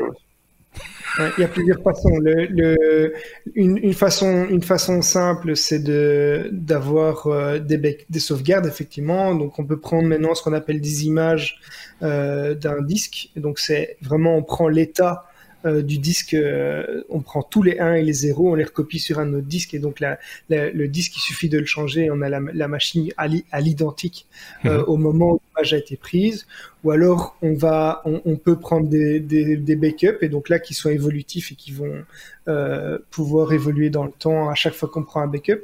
Il y a plusieurs façons. Le, le, une, une, façon, une façon simple, c'est de d'avoir euh, des, des sauvegardes effectivement. Donc, on peut prendre maintenant ce qu'on appelle des images euh, d'un disque. Donc, c'est vraiment on prend l'état euh, du disque, euh, on prend tous les 1 et les 0, on les recopie sur un autre disque et donc la, le disque, il suffit de le changer, on a la, la machine à l'identique euh, mhm. au moment où a été prise. Ou alors on va, on, peut prendre des, des, backups et donc là qui sont évolutifs et qui vont euh, pouvoir évoluer dans le temps à chaque fois qu'on prend un backup.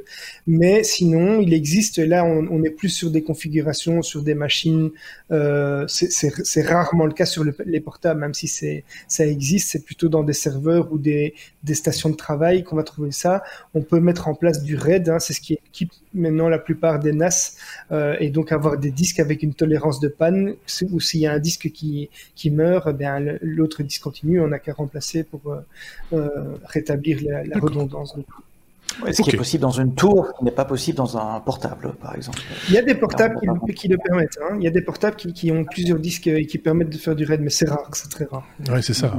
Mais sinon, il existe là, on, est plus sur des configurations, sur des machines. Euh, c'est rarement le cas sur le, les portables, même si c'est ça existe. C'est plutôt dans des serveurs ou des, des stations de travail qu'on va trouver ça. On peut mettre en place du RAID, hein, c'est ce qui équipe maintenant la plupart des NAS, euh, et donc avoir des disques avec une tolérance de panne, ou s'il y a un disque qui, qui meurt, bien l'autre disque continue, on n'a qu'à remplacer pour euh, euh rétablir la, la redondance. Ce qui est possible dans une tour, ce qui n'est pas possible dans un portable, par exemple. Il y a des portables qui, le permettent. Hein. Il y a des portables qui, ont plusieurs disques et qui permettent de faire du RAID, mais c'est rare, c'est très rare. Oui, c'est ça.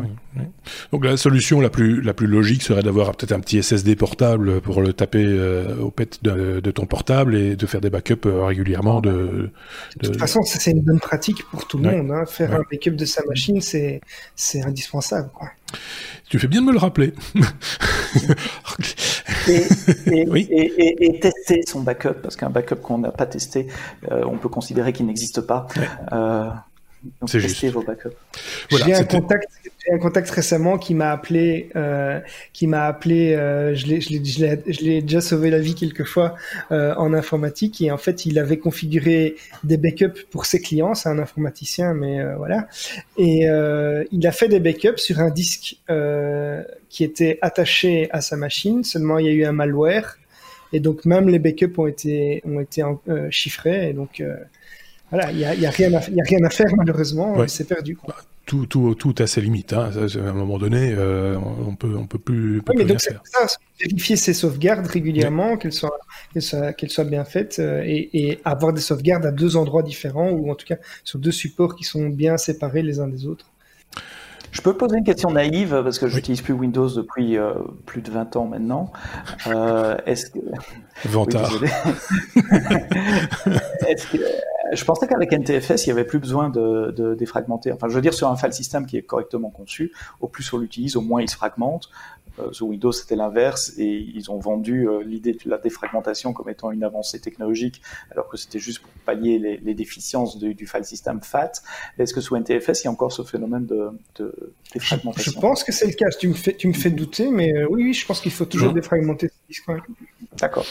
Donc la solution la plus, la plus logique serait d'avoir peut-être un petit SSD portable pour le taper euh, au pet de, ton portable et de faire des backups euh, régulièrement. De, de... toute façon, c'est une bonne pratique pour tout le monde. Hein. Faire un backup de sa machine, c'est indispensable. Quoi. Tu fais bien de me le rappeler. *laughs* et, tester son backup, parce qu'un backup qu'on n'a pas testé, euh, on peut considérer qu'il n'existe pas. Euh, c'est juste. vos backups. J'ai un contact, un contact récemment qui m'a appelé, euh, qui m'a appelé. Euh, je l'ai déjà sauvé la vie quelques fois euh, en informatique et en fait il avait configuré des backups pour ses clients. C'est un informaticien, mais euh, voilà. Et euh, il a fait des backups sur un disque qui était attaché à sa machine. Seulement il y a eu un malware et donc même les backups ont été ont été chiffrés et donc voilà, il n'y a, y a, rien à, a rien à faire malheureusement, c'est perdu. Quoi. Bah, tout, tout, tout a ses limites. Hein. à un moment donné, euh, on peut, on peut plus, peut oui, mais donc faire. Ça, vérifier ses sauvegardes régulièrement, qu'elles soient, qu'elles soient, bien faites, euh, et, et, avoir des sauvegardes à deux endroits différents, ou en tout cas sur deux supports qui sont bien séparés les uns des autres. Je peux poser une question naïve parce que je n'utilise plus Windows depuis euh, plus de 20 ans maintenant. Euh, est-ce que... Vantard. *laughs* *laughs* est-ce que Je pensais qu'avec NTFS, il n'y avait plus besoin de, de, défragmenter. Enfin, je veux dire, sur un file system qui est correctement conçu, au plus on l'utilise, au moins il se fragmente. Euh, sous Windows, c'était l'inverse, et ils ont vendu euh, l'idée de la défragmentation comme étant une avancée technologique, alors que c'était juste pour pallier les, les déficiences du, du, file system FAT. Est-ce que sous NTFS, il y a encore ce phénomène de, de défragmentation? Je, pense que c'est le cas. Tu me fais, tu me fais douter, mais euh, oui, oui, je pense qu'il faut toujours défragmenter ce disque. D'accord.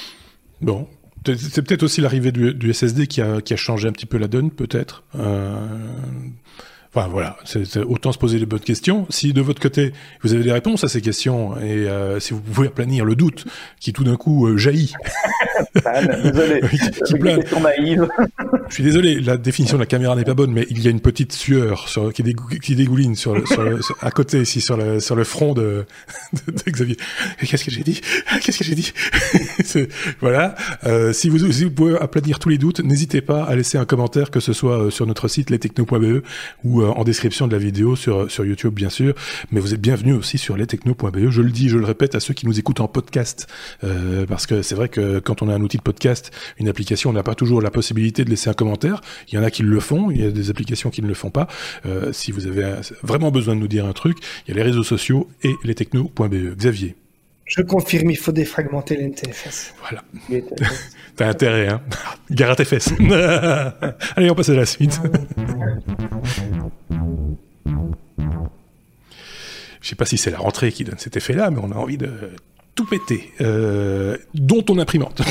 Bon, c'est peut-être aussi l'arrivée du, SSD qui a, qui a, changé un petit peu la donne, peut-être. Euh, Enfin voilà, c'est autant se poser les bonnes questions. Si de votre côté vous avez des réponses à ces questions et euh, si vous pouvez aplanir le doute qui tout d'un coup euh, jaillit. *laughs* désolé. Je suis désolé, la définition de la caméra n'est pas bonne, mais il y a une petite sueur sur, qui, qui dégouline sur, sur, à côté ici sur le, sur le front de, *laughs* de, Xavier. Qu'est-ce que j'ai dit? Qu'est-ce que j'ai dit? *laughs* Voilà. Euh, si, vous, si vous pouvez aplanir tous les doutes, n'hésitez pas à laisser un commentaire, que ce soit euh, sur notre site lestechno.be ou euh, en description de la vidéo sur, sur YouTube, bien sûr. Mais vous êtes bienvenus aussi sur lestechno.be. Je le dis, je le répète à ceux qui nous écoutent en podcast, euh, parce que c'est vrai que quand on a un outil de podcast, une application, on n'a pas toujours la possibilité de laisser un commentaire. Il y en a qui le font, il y a des applications qui ne le font pas. Euh, si vous avez vraiment besoin de nous dire un truc, il y a les réseaux sociaux et lestechno.be. Xavier. Je confirme, il faut défragmenter l'NTFS. Voilà. *laughs* T'as intérêt, hein Gare à tes fesses. *laughs* Allez, on passe à la suite. Je sais pas si c'est la rentrée qui donne cet effet-là, mais on a envie de tout pété, euh, dont ton imprimante.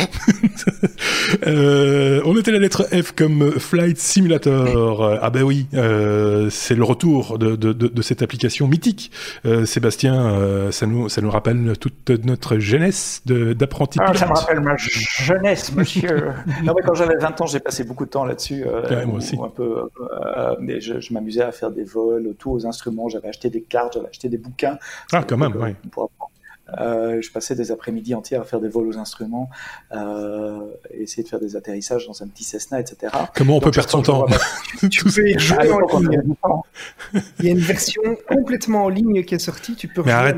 *laughs* euh, on était la lettre F comme Flight Simulator. Ah ben oui, euh, c'est le retour de, de, de, cette application mythique. Euh, Sébastien, euh, ça nous ça nous rappelle toute notre jeunesse d'apprenti. Ah, ça me rappelle ma jeunesse, monsieur. *laughs* non mais quand j'avais 20 ans, j'ai passé beaucoup de temps là-dessus. Ouais, moi aussi. Un peu, mais je, je m'amusais à faire des vols, tous aux instruments. J'avais acheté des cartes, j'avais acheté des bouquins. Ah quand même, oui. Euh, je passais des après-midi entiers à faire des vols aux instruments, euh, essayer de faire des atterrissages dans un petit Cessna, etc. Comment on peut perdre son temps Tu peux y jouer en ligne. Il y a une version complètement en ligne qui est sortie. Tu peux. Mais arrête,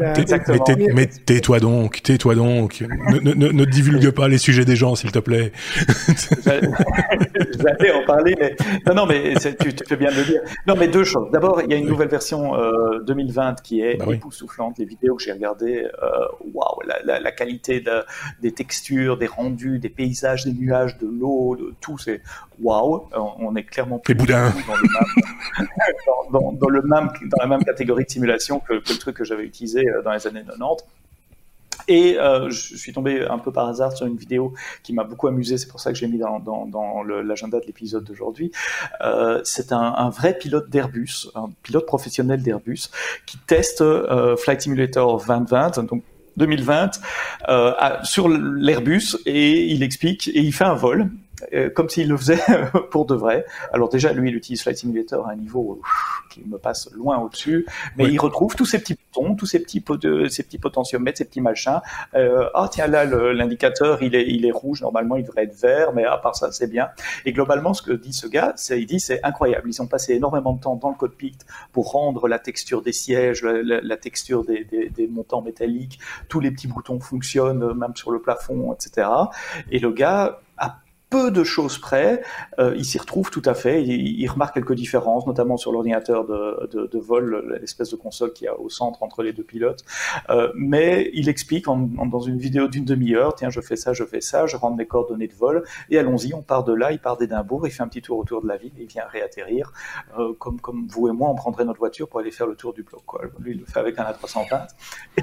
mais tais-toi donc, tais-toi donc. ne, ne, ne, divulgue pas les sujets des gens, s'il te plaît. *laughs* J'allais en parler, mais non, non, mais tu, tu, fais bien de le dire. Non, mais deux choses. D'abord, il y a une nouvelle version euh, 2020 qui est bah époustouflante. Les vidéos que j'ai regardées. Euh, waouh, la, la, qualité des textures, des rendus, des paysages, des nuages, de l'eau, de tout, c'est waouh. On est clairement plus dans, le même, *laughs* dans, dans, le même, dans la même catégorie de simulation que, que le truc que j'avais utilisé euh, dans les années 90. Et euh, je suis tombé un peu par hasard sur une vidéo qui m'a beaucoup amusé, c'est pour ça que j'ai mis dans, dans, dans l'agenda de l'épisode d'aujourd'hui. Euh, c'est un, un, vrai pilote d'Airbus, un pilote professionnel d'Airbus, qui teste euh, Flight Simulator 2020, donc 2020 euh, sur l'Airbus et il explique et il fait un vol comme s'il le faisait *laughs* pour de vrai. Alors déjà, lui, il utilise Flight Simulator à un niveau qui me passe loin au-dessus, mais il retrouve tous ces petits boutons, tous ces petits, ces petits potentiomètres, ces petits machins. Euh, ah tiens là, l'indicateur, il est, il est rouge, normalement il devrait être vert, mais à part ça, c'est bien. Et globalement, ce que dit ce gars, c'est, il dit, c'est incroyable. Ils ont passé énormément de temps dans le cockpit pour rendre la texture des sièges, la, la, texture des, des, des, montants métalliques, tous les petits boutons fonctionnent, même sur le plafond, etc. Et le gars a peu de choses près, euh, il s'y retrouve tout à fait. Il, il, remarque quelques différences, notamment sur l'ordinateur de, de, de, vol, l'espèce de console qu'il y a au centre entre les deux pilotes. Euh, mais il explique en, en, dans une vidéo d'une demi-heure, tiens, je fais ça, je fais ça, je rentre mes coordonnées de vol, et allons-y, on part de là, il part d'Édimbourg, il fait un petit tour autour de la ville, il vient réatterrir, euh, comme, comme vous et moi, on prendrait notre voiture pour aller faire le tour du bloc. Quoi. Lui, il le fait avec un A320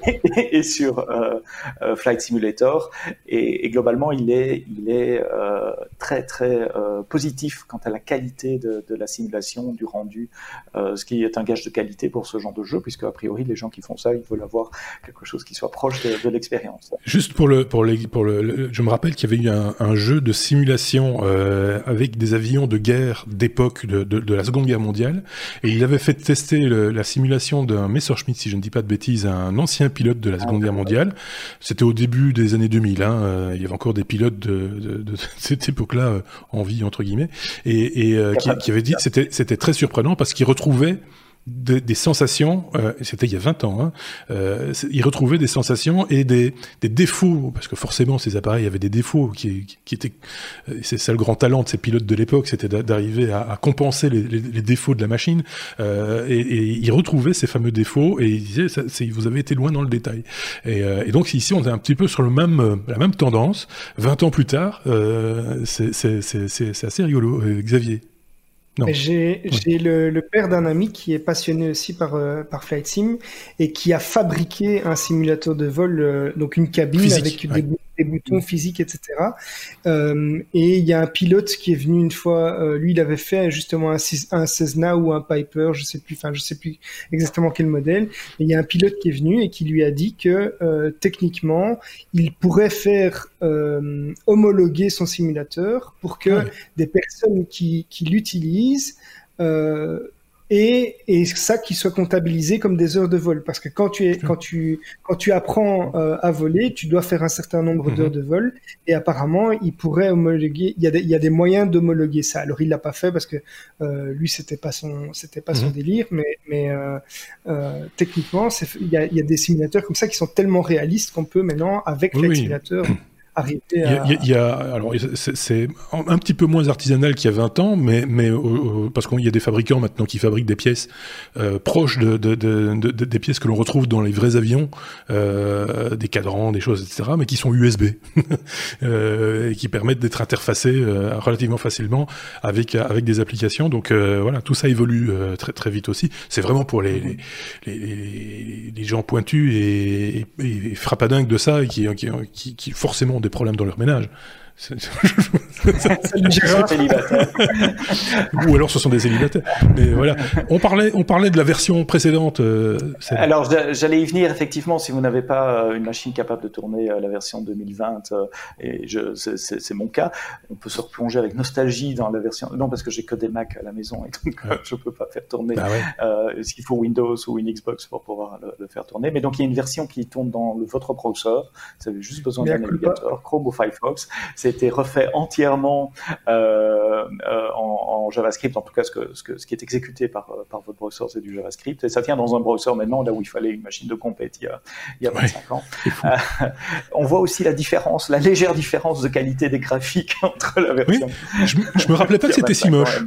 et, *laughs* et, et sur euh, euh, Flight Simulator, et, et, globalement, il est, il est euh, très très euh, positif quant à la qualité de, de la simulation, du rendu, euh, ce qui est un gage de qualité pour ce genre de jeu, puisque a priori les gens qui font ça, ils veulent avoir quelque chose qui soit proche de, de l'expérience. Juste pour le pour les pour le, je me rappelle qu'il y avait eu un, un jeu de simulation euh, avec des avions de guerre d'époque de, de, de, la Seconde Guerre mondiale, et il avait fait tester le, la simulation d'un Messerschmitt, si je ne dis pas de bêtises, un ancien pilote de la Seconde ah, Guerre mondiale. C'était au début des années 2000. Hein, euh, il y avait encore des pilotes de, de, de cette époque-là euh, en vie entre guillemets, et, euh, qui, qui, avait dit c'était c'était très surprenant parce qu'il retrouvait des, sensations, euh, c'était il y a 20 ans, hein, euh, il retrouvait des sensations et des, des, défauts, parce que forcément ces appareils avaient des défauts qui, qui étaient, euh, c'est ça le grand talent de ces pilotes de l'époque, c'était d'arriver à, à, compenser les, les, défauts de la machine, euh, et, et, il retrouvait ces fameux défauts et il disait, ça, vous avez été loin dans le détail. Et, euh, et, donc ici on est un petit peu sur le même, la même tendance, 20 ans plus tard, c'est assez rigolo, Xavier. J'ai le, le, père d'un ami qui est passionné aussi par, euh, par Flight Sim et qui a fabriqué un simulateur de vol, euh, donc une cabine avec des, des boutons physiques, etc. Euh, et il y a un pilote qui est venu une fois, euh, lui il avait fait justement un, un, Cessna ou un Piper, je sais plus, enfin je sais plus exactement quel modèle. Mais il y a un pilote qui est venu et qui lui a dit que euh, techniquement il pourrait faire homologuer son simulateur pour que des personnes qui, qui l'utilisent euh, et, et ça qui soit comptabilisé comme des heures de vol. Parce que quand tu es quand tu quand tu apprends euh, à voler tu dois faire un certain nombre d'heures mhm. de vol. Et apparemment il pourrait homologuer il y a des, il y a des moyens d'homologuer ça. Alors il l'a pas fait parce que euh, lui c'était pas son c'était pas son mhm. délire. Mais mais euh, techniquement il y a, il y a des simulateurs comme ça qui sont tellement réalistes qu'on peut maintenant avec oui, les simulateurs il y, a, alors c'est un petit peu moins artisanal qu'il y a 20 ans, mais, mais parce qu'il y a des fabricants maintenant qui fabriquent des pièces euh, proches de, de, de, de, des pièces que l'on retrouve dans les vrais avions, euh, des cadrans, des choses, etc., mais qui sont USB *laughs* euh, et qui permettent d'être interfacés relativement facilement avec avec des applications. Donc voilà, tout ça évolue très très vite aussi. C'est vraiment pour les les, les, les, gens pointus et, et, et frappadingues de ça et qui, qui, qui, qui forcément problèmes dans leur ménage. Ou alors ce sont des célibataires. Mais voilà. On parlait, on parlait de la version précédente. Euh, alors j'allais y venir effectivement. Si vous n'avez pas euh, une machine capable de tourner euh, la version 2020, et c'est mon cas, on peut se replonger avec nostalgie dans la version. Non parce que j'ai que des Mac à la maison et donc *laughs* je peux pas faire tourner. Bah ouais. S'il faut Windows ou une Xbox pour pouvoir le, faire tourner. Mais donc il y a une version qui tourne dans le, votre browser. Vous avez juste besoin d'un navigateur, Chrome ou Firefox. C'était refait en entièrement euh, euh, en, en, JavaScript, en tout cas ce, que, ce, que, ce qui est exécuté par, euh, par votre browser, c'est du JavaScript. Et ça tient dans un browser maintenant, là où il fallait une machine de compète il y a, il y a 25 ans. Euh, on voit aussi la différence, la légère différence de qualité des graphiques *laughs* entre la version. Oui, je, je me rappelais pas que c'était si moche.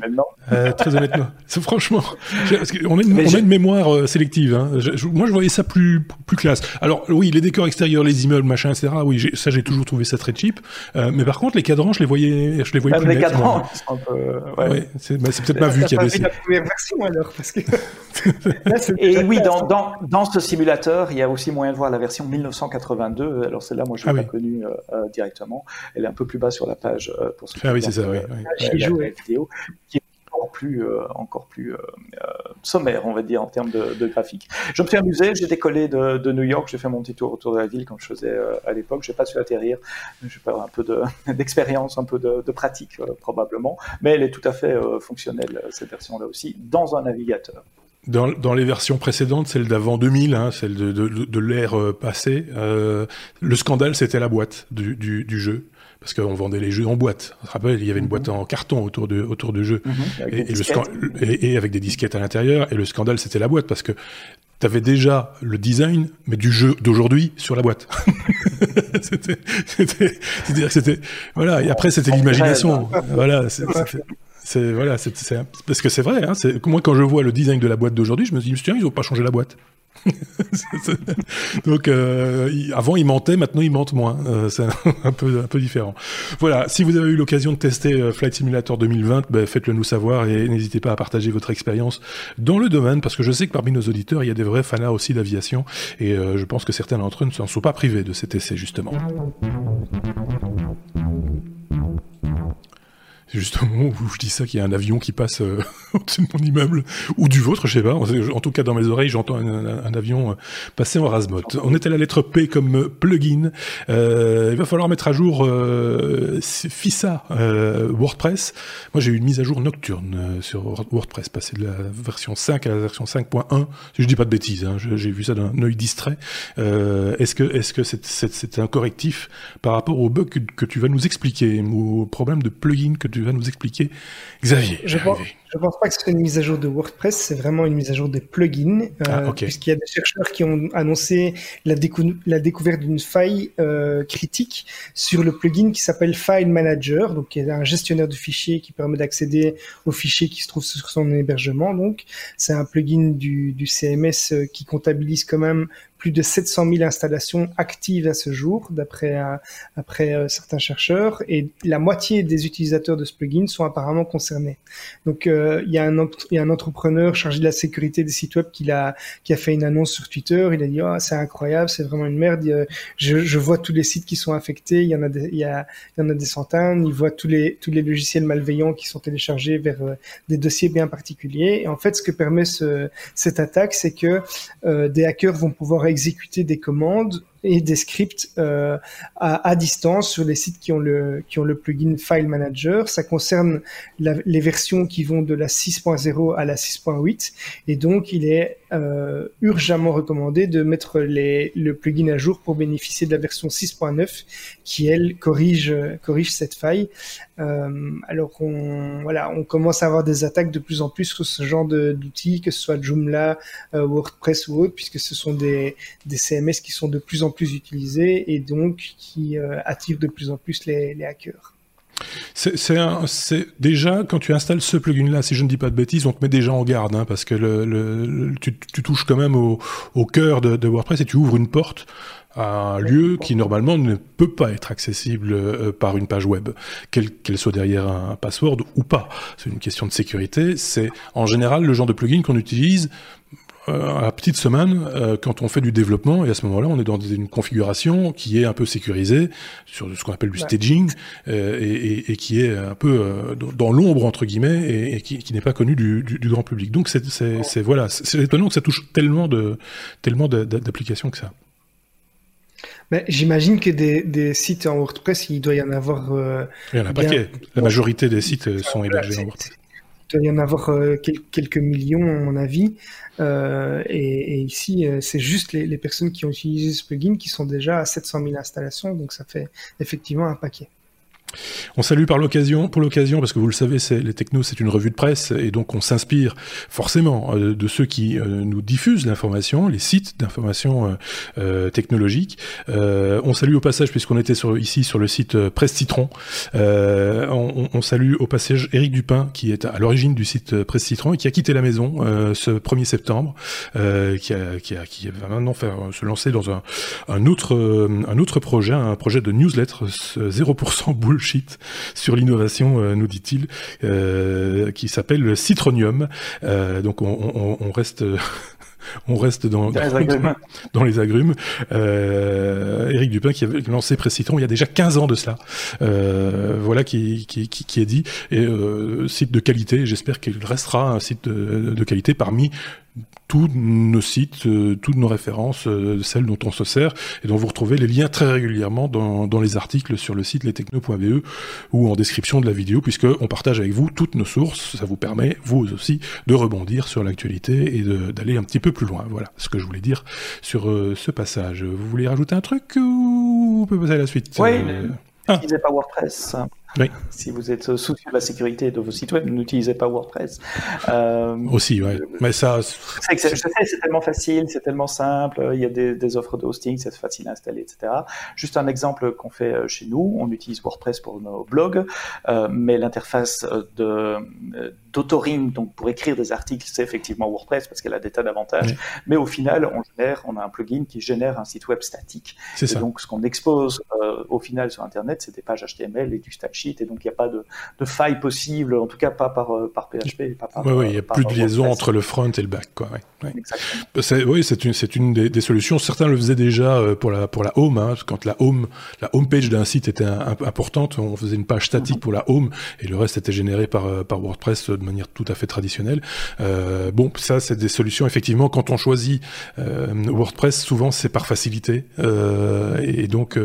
Très honnêtement. Franchement, parce on, a une, on a une mémoire sélective. Hein. Je, moi, je voyais ça plus, plus classe. Alors, oui, les décors extérieurs, les immeubles, machin, etc. Oui, ça, j'ai toujours trouvé ça très cheap. Mais par contre, les cadrans, je les voyais, je les voyais plus les cadrans, un peu, ouais. ouais c'est bah, peut-être ma vue qui avait. la première version alors, parce que. *laughs* Et oui, dans, dans, dans ce simulateur, il y a aussi moyen de voir la version 1982. Alors celle-là, moi, je l'ai ah, pas oui. connue euh, directement. Elle est un peu plus bas sur la page euh, pour ceux qui ah oui, c'est ça, oui. La, la, la, vidéo, qui est encore plus, euh, encore plus euh, euh, sommaire, on va dire, en termes de, de graphique. Je me suis amusé, j'ai décollé de, New York, j'ai fait mon petit tour autour de la ville comme je faisais à l'époque. J'ai pas su atterrir, j'ai pas un peu *laughs* d'expérience, un peu de, pratique probablement, mais elle est tout à fait fonctionnelle cette version-là aussi dans un navigateur. Dans, les versions précédentes, celle d'avant 2000, hein, celle de, l'ère passée, le scandale c'était la boîte du jeu parce qu'on vendait les jeux en boîte. On se rappelle, il y avait une boîte en carton autour de autour de jeu -hmm. et, et, le et, et, avec des disquettes à l'intérieur. Et le scandale, c'était la boîte parce que tu avais déjà le design, mais du jeu d'aujourd'hui sur la boîte. *laughs* c'était, c'était, c'était, voilà. Et après, c'était l'imagination. Voilà. C'est voilà, c'est parce que c'est vrai. Hein, moi, quand je vois le design de la boîte d'aujourd'hui, je me dis, tiens, ils ont pas changé la boîte. *laughs* Donc euh, avant il mentait, maintenant il mente moins. Euh, c'est *laughs* un peu différent. Voilà. Si vous avez eu l'occasion de tester euh, Flight Simulator 2020, ben, faites-le nous savoir et n'hésitez pas à partager votre expérience dans le domaine parce que je sais que parmi nos auditeurs il y a des vrais fanats aussi d'aviation et je pense que certains d'entre eux ne s'en sont pas privés de cet essai justement justement où je dis ça qu'il y a un avion qui passe euh, *laughs* au-dessus de mon immeuble ou du vôtre, je sais pas. En tout cas, dans mes oreilles, j'entends un, avion euh, passer en rasmot. On est à la lettre P comme plugin. Euh, il va falloir mettre à jour euh, FISA WordPress. Moi, j'ai eu une mise à jour nocturne sur WordPress, passer de la version 5 à la version 5.1. Si je dis pas de bêtises, hein, j'ai vu ça d'un œil distrait. est-ce que c'est c'est un correctif par rapport au bug que, que tu vas nous expliquer ou au problème de plugin que tu vas nous expliquer. Xavier, je pense, Je pense pas que ce soit une mise à jour de WordPress, c'est vraiment une mise à jour des plugins, ah, puisqu'il y a des chercheurs qui ont annoncé la, la découverte d'une faille critique sur le plugin qui s'appelle File Manager, donc qui est un gestionnaire de fichiers qui permet d'accéder aux fichiers qui se trouvent sur son hébergement. Donc, c'est un plugin du, du CMS qui comptabilise quand même plus de 700 000 installations actives à ce jour, d'après euh, après euh, certains chercheurs, et la moitié des utilisateurs de ce plugin sont apparemment concernés. Donc euh, il y, a un, y a un entrepreneur chargé de la sécurité des sites web qui a, qui a fait une annonce sur Twitter. Il a dit oh, c'est incroyable, c'est vraiment une merde. Je, je, vois tous les sites qui sont affectés. Il y en a des, y en a des centaines. Il voit tous les tous les logiciels malveillants qui sont téléchargés vers des dossiers bien particuliers. Et en fait, ce que permet ce, cette attaque, c'est que des hackers vont pouvoir exécuter des commandes et des scripts euh, à, à, distance sur les sites qui ont le qui ont le plugin File Manager. Ça concerne la, les versions qui vont de la 6.0 à la 6.8 et donc il est euh, urgemment recommandé de mettre les, le plugin à jour pour bénéficier de la version 6.9 qui elle corrige corrige cette faille. Euh, alors on voilà on commence à avoir des attaques de plus en plus sur ce genre d'outils que ce soit Joomla, euh, WordPress ou autre puisque ce sont des des CMS qui sont de plus en plus utilisés et donc qui euh, attire de plus en plus les, hackers. C'est déjà quand tu installes ce plugin-là, si je ne dis pas de bêtises, on te met déjà en garde, hein, parce que le, tu, touches quand même au, cœur de, WordPress et tu ouvres une porte à un lieu qui normalement ne peut pas être accessible euh, par une page web, qu'elle soit derrière un password ou pas. C'est une question de sécurité. C'est en général le genre de plugin qu'on utilise à la petite semaine euh, quand on fait du développement et à ce moment-là on est dans une configuration qui est un peu sécurisée sur ce qu'on appelle du staging euh, et, et, qui est un peu dans l'ombre entre guillemets et, qui, qui n'est pas connu du, du, du, grand public. Donc c'est voilà c'est étonnant que ça touche tellement de tellement d'applications que ça. Mais j'imagine que des, des, sites en WordPress, il doit y en avoir. il y en a un paquet. La majorité des sites sont hébergés en WordPress. Il doit y en avoir quelques millions, à mon avis. Euh, et, ici, euh, c'est juste les, les, personnes qui ont utilisé ce plugin qui sont déjà à 700 000 installations, donc ça fait effectivement un paquet. On salue par l'occasion, pour l'occasion, parce que vous le savez, les technos, c'est une revue de presse, et donc on s'inspire forcément euh, de ceux qui euh, nous diffusent l'information, les sites d'information euh, technologique. on salue au passage, puisqu'on était ici sur le site Presse Citron, on, salue au passage Éric Dupin, qui est à l'origine du site Presse Citron et qui a quitté la maison ce 1er septembre, qui, a, qui, a, qui va maintenant se lancer dans un, un autre un autre projet, un projet de newsletter 0% boule sur l'innovation, euh, nous dit-il, euh, qui s'appelle Citronium. Euh, donc on, reste *laughs* on reste dans, *laughs* dans, les agrumes. Euh, Éric Dupin qui avait lancé Précitron il y a déjà 15 ans de cela. voilà qui, qui, qui, est dit. Et site de qualité, j'espère qu'il restera un site de, de, qualité parmi tous nos sites, euh, toutes nos références, euh, celles dont on se sert, et dont vous retrouvez les liens très régulièrement dans, dans les articles sur le site lestechno.be ou en description de la vidéo, puisque on partage avec vous toutes nos sources. Ça vous permet, vous aussi, de rebondir sur l'actualité et d'aller un petit peu plus loin. Voilà ce que je voulais dire sur euh, ce passage. Vous voulez rajouter un truc ou on peut passer à la suite? Oui, ah. pas WordPress. Si vous êtes soucieux de la sécurité de vos sites web, n'utilisez pas WordPress. Euh, Aussi, ouais. Mais ça. Je sais, c'est tellement facile, c'est tellement simple. Il y a des, offres de hosting, c'est facile à installer, etc. Juste un exemple qu'on fait euh, chez nous. On utilise WordPress pour nos blogs, euh, mais l'interface de d'autoring, donc pour écrire des articles, c'est effectivement WordPress parce qu'elle a des tas d'avantages. Mais au final, on génère, on a un plugin qui génère un site web statique. C'est ça. Donc, ce qu'on expose au final sur Internet, c'est des pages HTML et du stack et donc il n'y a pas de, de, faille possible, en tout cas pas par, euh, par PHP. Pas par, oui, il n'y a plus de liaison entre le front et le back. Quoi, oui, c'est une, une des, des, solutions. Certains le faisaient déjà euh, pour la, pour la home, hein, quand la home, la home page d'un site était importante, on faisait une page statique pour la home et le reste était généré par, euh, par WordPress de manière tout à fait traditionnelle. Euh, bon, ça c'est des solutions effectivement quand on choisit WordPress, souvent c'est par facilité et, et, donc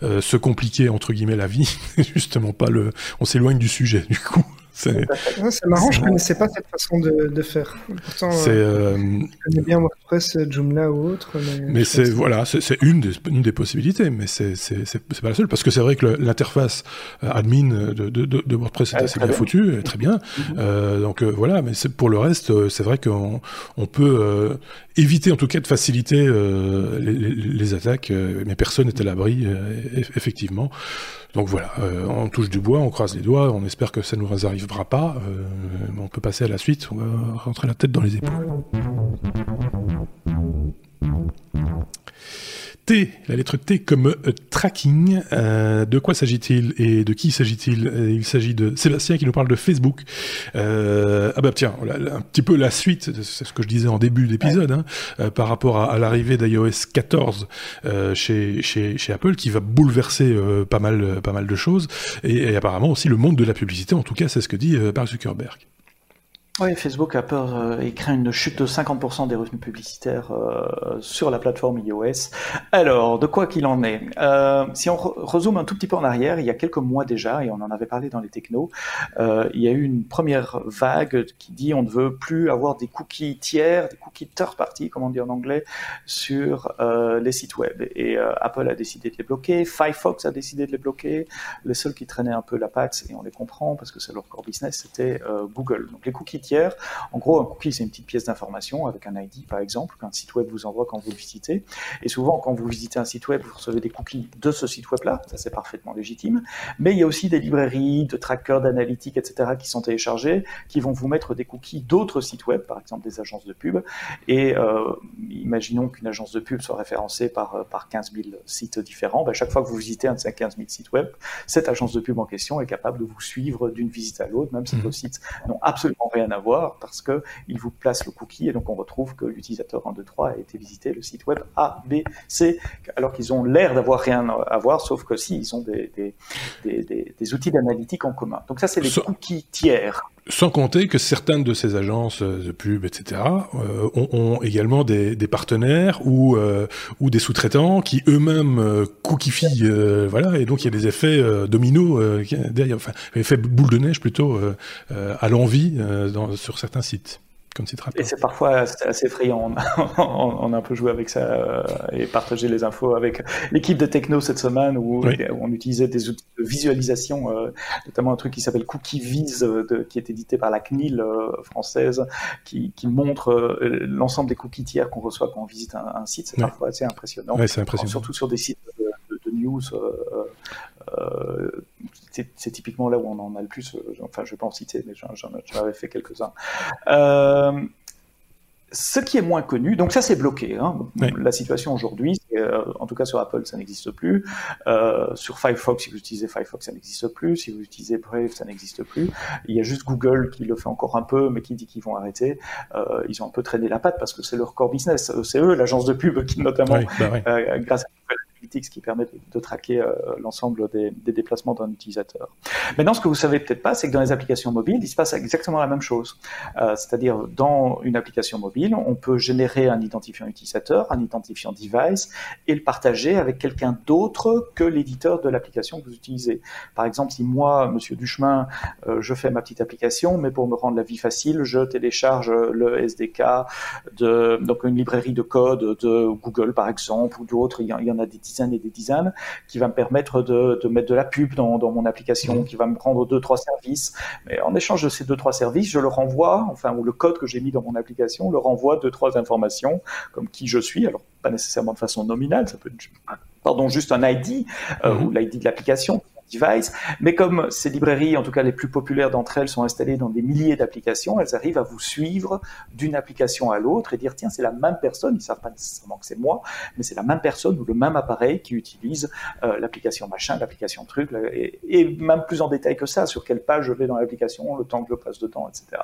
se compliquer entre guillemets la vie, *laughs* justement pas le, on s'éloigne du sujet du coup. *laughs* c'est marrant, je ne connaissais pas cette façon de, de faire. Pourtant, euh, je connais bien WordPress, Joomla ou autre. Mais, c'est voilà, c'est une des, une des possibilités, mais c'est pas la seule, parce que c'est vrai que l'interface admin de, de, de, WordPress est assez bien, foutue, très bien. Mm-hmm. donc voilà, mais pour le reste, c'est vrai qu'on on peut éviter en tout cas de faciliter les, les, les, attaques, mais personne n'est à l'abri, effectivement. Donc voilà, euh, on touche du bois, on croise les doigts, on espère que ça ne nous arrivera pas. Euh, on peut passer à la suite, on va rentrer la tête dans les épaules. T, la lettre T comme euh, tracking. Euh, de quoi s'agit-il et de qui s'agit-il? Euh, Il s'agit de Sébastien qui nous parle de Facebook. ah bah tiens, un petit peu la suite, c'est ce que je disais en début d'épisode, hein, par rapport à, ll'arrivée d'iOS 14 chez, Apple, qui va bouleverser pas mal de choses et, apparemment aussi le monde de la publicité. En tout cas, c'est ce que dit Mark Zuckerberg. Oui, Facebook a peur euh, et craint une chute de 50% des revenus publicitaires euh, sur la plateforme iOS. Alors, de quoi qu'il en est euh, Si on rezoome un tout petit peu en arrière, il y a quelques mois déjà, et on en avait parlé dans les technos, il y a eu une première vague qui dit on ne veut plus avoir des cookies tiers, des cookies third party, comme on dit en anglais, sur les sites web. Et Apple a décidé de les bloquer, Firefox a décidé de les bloquer. Les seuls qui traînaient un peu la patte, et on les comprend parce que c'est leur core business, c'était Google. Donc les cookies tiers. En gros, un cookie, c'est une petite pièce d'information avec un ID, par exemple, qu'un site web vous envoie quand vous le visitez. Et souvent, quand vous visitez un site web, vous recevez des cookies de ce site web-là. Ça, c'est parfaitement légitime. Mais il y a aussi des librairies, de trackers, d'analytiques, etc., qui sont téléchargés, qui vont vous mettre des cookies d'autres sites web, par exemple des agences de pub. Et euh, imaginons qu'une agence de pub soit référencée par, euh, par 15 000 sites différents. Ben, chaque fois que vous visitez un de ces 15 000 sites web, cette agence de pub en question est capable de vous suivre d'une visite à l'autre, même si mmh. vos sites n'ont absolument rien à voir parce qu'il vous place le cookie et donc on retrouve que l'utilisateur 1, 2, 3 a été visiter le site web A, B, C, alors qu'ils ont l'air d'avoir rien à voir, sauf que si, ils ont des, des, outils d'analytique en commun. Donc ça, c'est les cookies tiers. Sans compter que certaines de ces agences de pub, etc., euh, ont, également des, partenaires ou, euh, ou des sous-traitants qui eux-mêmes euh, cookifient, voilà, et donc il y a des effets dominos derrière, enfin, effets boule de neige plutôt à l'envie sur certains sites. Et c'est parfois assez effrayant. *laughs* On, a un peu joué avec ça euh, et partagé les infos avec l'équipe de Techno cette semaine où, on utilisait des outils de visualisation, euh, notamment un truc qui s'appelle Cookie Vise, euh, qui est édité par la CNIL française, qui, montre l'ensemble des cookies tiers qu'on reçoit quand on visite un, site. C'est parfois assez impressionnant. impressionnant. Surtout sur des sites de, de news c'est typiquement là où on en a le plus. Euh, enfin, je vais pas en citer, mais j'en avais fait quelques-uns. Euh, ce qui est moins connu, donc ça c'est bloqué. Hein. La situation aujourd'hui, euh, en tout cas sur Apple, ça n'existe plus. sur Firefox, si vous utilisez Firefox, ça n'existe plus. Si vous utilisez Brave, ça n'existe plus. Il y a juste Google qui le fait encore un peu, mais qui dit qu'ils vont arrêter. ils ont un peu traîné la patte parce que c'est leur core business. C'est eux, l'agence de pub, *laughs* qui notamment, bah grâce à qui permet de, traquer euh, l'ensemble des, déplacements d'un utilisateur. Maintenant, ce que vous savez peut-être pas, c'est que dans les applications mobiles, il se passe exactement la même chose. Euh, c'est-à-dire, dans une application mobile, on peut générer un identifiant utilisateur, un identifiant device, et le partager avec quelqu'un d'autre que l'éditeur de l'application que vous utilisez. Par exemple, si moi, Monsieur Duchemin, euh, je fais ma petite application, mais pour me rendre la vie facile, je télécharge le SDK donc une librairie de code de Google, par exemple, ou d'autres. Il y en a des dizaines et des dizaines, qui va me permettre de, mettre de la pub dans, mon application, mmh. qui va me prendre deux, trois services. Mais en échange de ces deux, trois services, je le renvoie, enfin, ou le code que j'ai mis dans mon application le renvoie deux, trois informations, comme qui je suis. Alors, pas nécessairement de façon nominale, ça peut être, pardon, juste un ID, euh, mmh. ou l'ID de l'application, Mais comme ces librairies, en tout cas les plus populaires d'entre elles, sont installées dans des milliers d'applications, elles arrivent à vous suivre d'une application à l'autre et dire tiens, c'est la même personne, ils savent pas nécessairement que c'est moi, mais c'est la même personne ou le même appareil qui utilise euh, l'application machin, l'application truc, et, et, même plus en détail que ça, sur quelle page je vais dans l'application, le temps que je passe dedans, etc.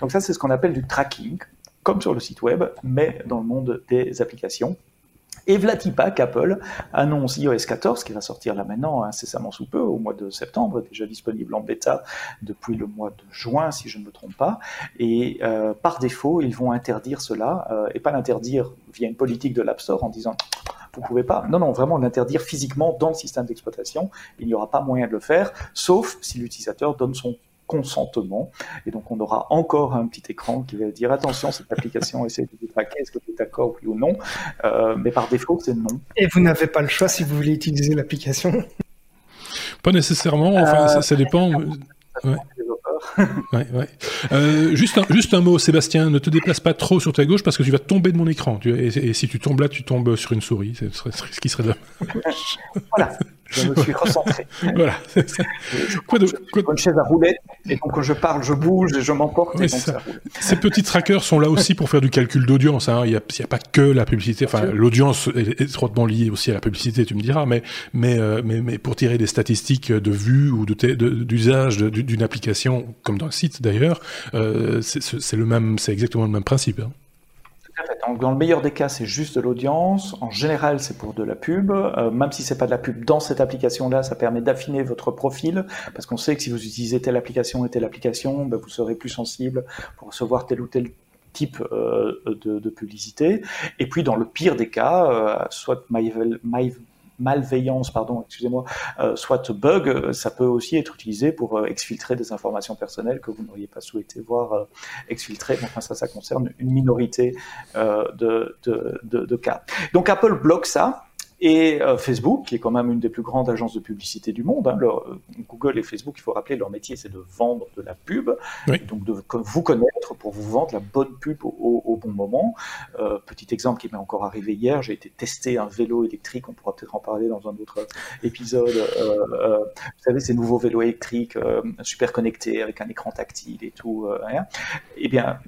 Donc ça, c'est ce qu'on appelle du tracking, comme sur le site web, mais dans le monde des applications. Et Vlatipa, qu'Apple annonce iOS 14, qui va sortir là maintenant incessamment sous peu, au mois de septembre, déjà disponible en bêta depuis le mois de juin, si je ne me trompe pas. Et euh, par défaut, ils vont interdire cela, euh, et pas l'interdire via une politique de l'App Store en disant vous pouvez pas. Non, non, vraiment l'interdire physiquement dans le système d'exploitation. Il n'y aura pas moyen de le faire, sauf si l'utilisateur donne son consentement. Et donc, on aura encore un petit écran qui va dire attention, cette application essaie de vous traquer, est-ce que tu es d'accord, oui ou non? Euh, Mais par défaut, c'est non. Et vous n'avez pas le choix si vous voulez utiliser l'application Pas nécessairement, enfin, ça, ça, dépend. Ouais. ouais, ouais. Euh, juste, un, juste un mot, Sébastien, ne te déplace pas trop sur ta gauche parce que tu vas tomber de mon écran. Tu, et, et, si tu tombes là, tu tombes sur une souris. Ce, serait, ce qui serait dommage. voilà. Je me suis recentré. *laughs* voilà. Quoi de, quoi de... une chaise à roulettes, et donc quand je parle, je bouge et je m'emporte. Oui, Ces petits trackers sont là aussi pour faire du calcul d'audience. Hein. Il n'y a, a, pas que la publicité. Enfin, l'audience est étroitement liée aussi à la publicité, tu me diras, mais, mais, euh, mais, mais pour tirer des statistiques de vues ou d'usage d'une application, comme dans le site d'ailleurs, euh, c'est le même, c'est exactement le même principe. Hein. Dans le meilleur des cas, c'est juste de l'audience. En général, c'est pour de la pub. Euh, même si c'est pas de la pub dans cette application-là, ça permet d'affiner votre profil parce qu'on sait que si vous utilisez telle application et telle application, ben, vous serez plus sensible pour recevoir tel ou tel type euh, de, publicité. Et puis, dans le pire des cas, euh, soit My, My malveillance, pardon, excusez-moi, euh, soit bug, euh, ça peut aussi être utilisé pour euh, exfiltrer des informations personnelles que vous n'auriez pas souhaité voir exfiltrer. Enfin, ça, ça concerne une minorité de, cas. Donc Apple bloque ça. Et euh, Facebook, qui est quand même une des plus grandes agences de publicité du monde, hein, leur, Google et Facebook, il faut rappeler, leur métier, c'est de vendre de la pub, oui. donc de vous connaître pour vous vendre la bonne pub au, au bon moment. Euh, petit exemple qui m'est encore arrivé hier, j'ai été tester un vélo électrique, on pourra peut-être en parler dans un autre épisode. Euh, euh vous savez, ces nouveaux vélos électriques euh, super connectés avec un écran tactile et tout. Hein. Eh bien,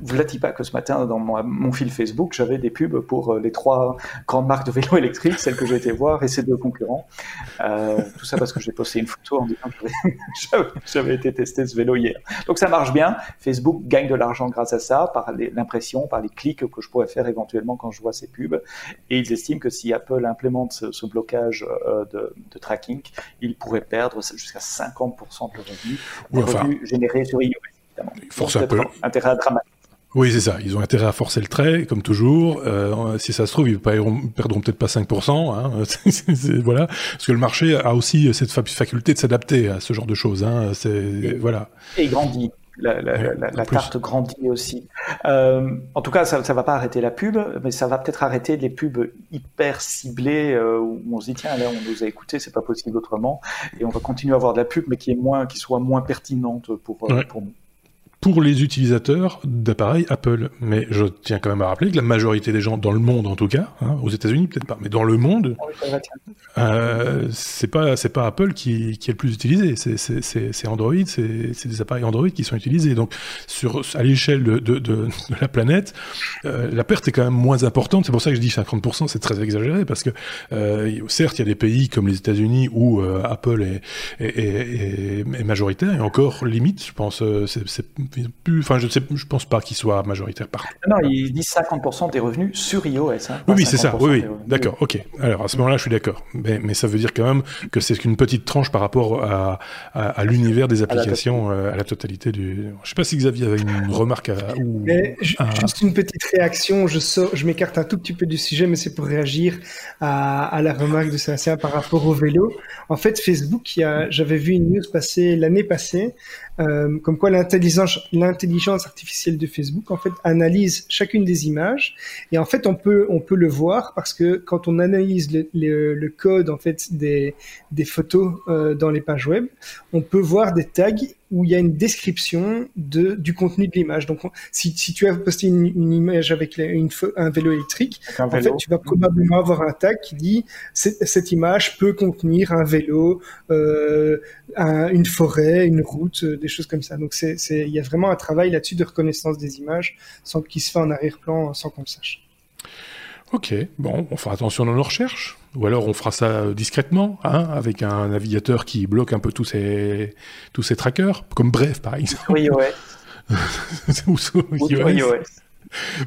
vous ne pas que ce matin, dans mon, mon fil Facebook, j'avais des pubs pour euh, les trois grandes marques de vélos électriques, celles que j'ai été voir et ces deux concurrents. Euh, tout ça parce que j'ai posté une photo en disant que j'avais *laughs* été tester ce vélo hier. Donc ça marche bien. Facebook gagne de l'argent grâce à ça, par l'impression, par les clics que je pourrais faire éventuellement quand je vois ces pubs. Et ils estiment que si Apple implémente ce, ce blocage euh, de, de, tracking, ils pourraient perdre jusqu'à 50% de leurs revenus, oui, enfin, générés sur iOS. Évidemment. Force Apple. Intérêt dramatique. Oui, c'est ça. Ils ont intérêt à forcer le trait, comme toujours. Euh, si ça se trouve, ils perdront, perdront peut-être pas 5%. Hein. *laughs* c est, c est, voilà, parce que le marché a aussi cette faculté de s'adapter à ce genre de choses. Hein. C'est voilà. Et grandit. La, la, ouais, la, la tarte grandit aussi. Euh, en tout cas, ça ne va pas arrêter la pub, mais ça va peut-être arrêter les pubs hyper ciblées euh, où on se dit tiens là on nous a écouté, c'est pas possible autrement, et on va continuer à avoir de la pub, mais qui est moins, qui soit moins pertinente pour ouais. pour nous pour les utilisateurs d'appareils Apple. Mais je tiens quand même à rappeler que la majorité des gens dans le monde, en tout cas, hein, aux États-Unis peut-être pas, mais dans le monde, euh, c'est pas c'est pas Apple qui, qui est le plus utilisé. C'est Android, c'est des appareils Android qui sont utilisés. Donc sur à l'échelle de, de, de, de, la planète, euh, la perte est quand même moins importante. C'est pour ça que je dis 50%, c'est très exagéré parce que euh, certes il y a des pays comme les États-Unis où euh, Apple est, est, est, est, majoritaire et encore limite, je pense, c'est plus, enfin, je sais, je pense pas qu'il soit majoritaire partout. Non, ils disent 50% des revenus sur iOS. Hein, oui, oui, c'est ça. Oui, oui. D'accord. Ok. Alors à ce moment-là, je suis d'accord. Mais, mais, ça veut dire quand même que c'est qu'une petite tranche par rapport à, à, à l'univers des applications, à la, à la, totalité du. Je sais pas si Xavier avait une *laughs* remarque à, ou. Mais, juste une petite réaction. Je sors, je m'écarte un tout petit peu du sujet, mais c'est pour réagir à, à la remarque de Sébastien par rapport au vélo. En fait, Facebook, j'avais vu une news passer l'année passée euh, comme quoi l'intelligence, l'intelligence artificielle de Facebook en fait analyse chacune des images. Et en fait on peut on peut le voir parce que quand on analyse le, le, le code en fait des des photos euh, dans les pages web, on peut voir des tags où il y a une description de, du contenu de l'image. Donc, si, si, tu as posté une, une image avec une, un vélo électrique, un en vélo. fait, tu vas probablement avoir un tag qui dit cette image peut contenir un vélo, euh, un, une forêt, une route, euh, des choses comme ça. Donc, c'est, il y a vraiment un travail là-dessus de reconnaissance des images sans qui se fait en arrière-plan sans qu'on le sache. Ok, bon, on fera attention dans nos recherches. Ou alors on fera ça discrètement, hein, avec un navigateur qui bloque un peu tous ces, tous ces trackers, comme Bref par exemple. Oui, ouais. *laughs* Ou iOS. iOS.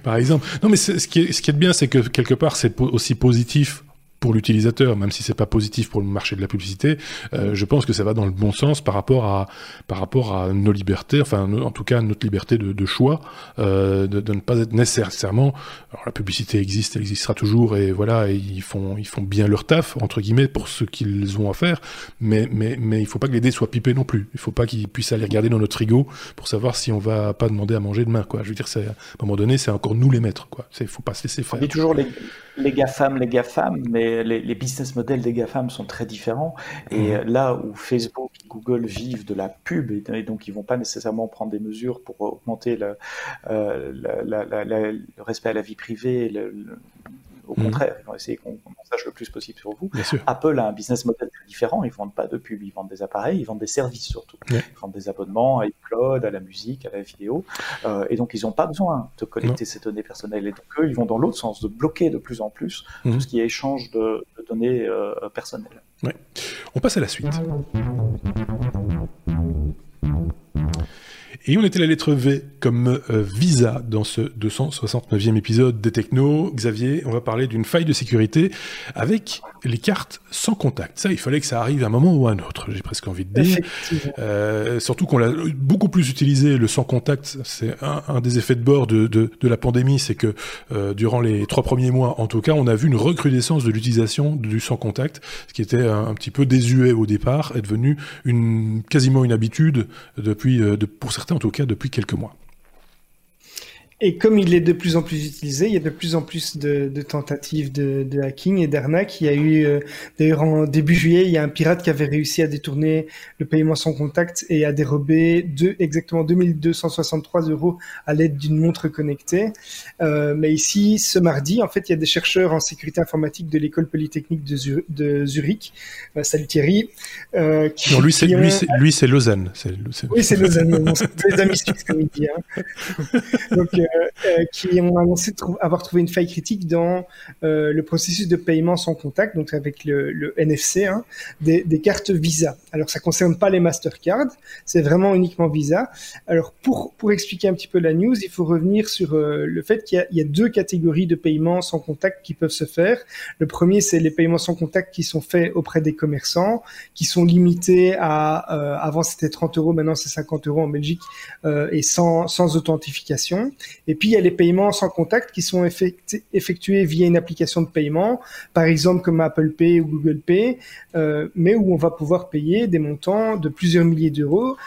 Par exemple. Non, mais ce qui, est, ce qui est bien, c'est que quelque part, c'est aussi positif pour l'utilisateur, même si c'est pas positif pour le marché de la publicité, euh, je pense que ça va dans le bon sens par rapport à par rapport à nos libertés, enfin en tout cas notre liberté de, de choix, euh, de, de, ne pas être nécessairement. Alors la publicité existe, elle existera toujours, et voilà, et ils font ils font bien leur taf entre guillemets pour ce qu'ils ont à faire, mais mais mais il faut pas que les dés soient pipés non plus. Il faut pas qu'ils puissent aller regarder dans notre frigo pour savoir si on va pas demander à manger demain, quoi. Je veux dire, c'est à un moment donné, c'est encore nous les maîtres, quoi. Il faut pas se laisser faire. On dit toujours les les GAFAM, les GAFAM, mais les, les, business models des GAFAM sont très différents. Et mmh. là où Facebook et Google vivent de la pub, et, donc ils vont pas nécessairement prendre des mesures pour augmenter le, euh, la, la, la, le respect à la vie privée, le, au mmh. contraire, ils vont essayer qu'on sache le plus possible sur vous. Apple a un business model très différent. Ils vendent pas de pub, ils vendent des appareils, ils vendent des services surtout. Ils vendent des abonnements à iCloud, à la musique, à la vidéo. Euh, et donc, ils n'ont pas besoin de collecter ces données personnelles. Et donc, eux, ils vont dans l'autre sens, de bloquer de plus en plus mmh. tout ce qui est échange de, de données euh, personnelles. Ouais. On passe à la suite. Et on était la lettre V comme euh, Visa dans ce 269e épisode des Technos? Xavier, on va parler d'une faille de sécurité avec les cartes sans contact. Ça, il fallait que ça arrive à un moment ou à un autre, j'ai presque envie de dire. Euh, surtout qu'on l'a beaucoup plus utilisé, le sans contact. C'est un, un, des effets de bord de, de, de la pandémie, c'est que euh, durant les trois premiers mois, en tout cas, on a vu une recrudescence de l'utilisation du sans contact, ce qui était un, un, petit peu désuet au départ, est devenu une, quasiment une habitude depuis, de, pour certains en tout cas depuis quelques mois. Et comme il est de plus en plus utilisé, il y a de plus en plus de, de tentatives de, de, hacking et d'arnaque. Il y a eu, euh, d'ailleurs, en début juillet, il y a un pirate qui avait réussi à détourner le paiement sans contact et à dérober deux, exactement 2263 euros à l'aide d'une montre connectée. Euh, mais ici, ce mardi, en fait, il y a des chercheurs en sécurité informatique de l'école polytechnique de, Zur de Zurich. Euh, salut Thierry. Euh, qui, non, lui, c'est lui, c'est lui, c'est Lausanne. Oui, c'est Lausanne. c'est des amis suisses, comme il dit. Hein. *laughs* Donc, qui ont annoncé avoir trouvé une faille critique dans euh, le processus de paiement sans contact, donc avec le, le NFC, hein, des, des, cartes Visa. Alors ça concerne pas les Mastercard, c'est vraiment uniquement Visa. Alors pour pour expliquer un petit peu la news, il faut revenir sur euh, le fait qu'il y, y, a deux catégories de paiements sans contact qui peuvent se faire. Le premier, c'est les paiements sans contact qui sont faits auprès des commerçants, qui sont limités à euh, avant c'était 30 euros, maintenant c'est 50 euros en Belgique et sans sans authentification. Et puis, il y a les paiements sans contact qui sont effectués via une application de paiement, par exemple comme Apple Pay ou Google Pay, euh, mais où on va pouvoir payer des montants de plusieurs milliers d'euros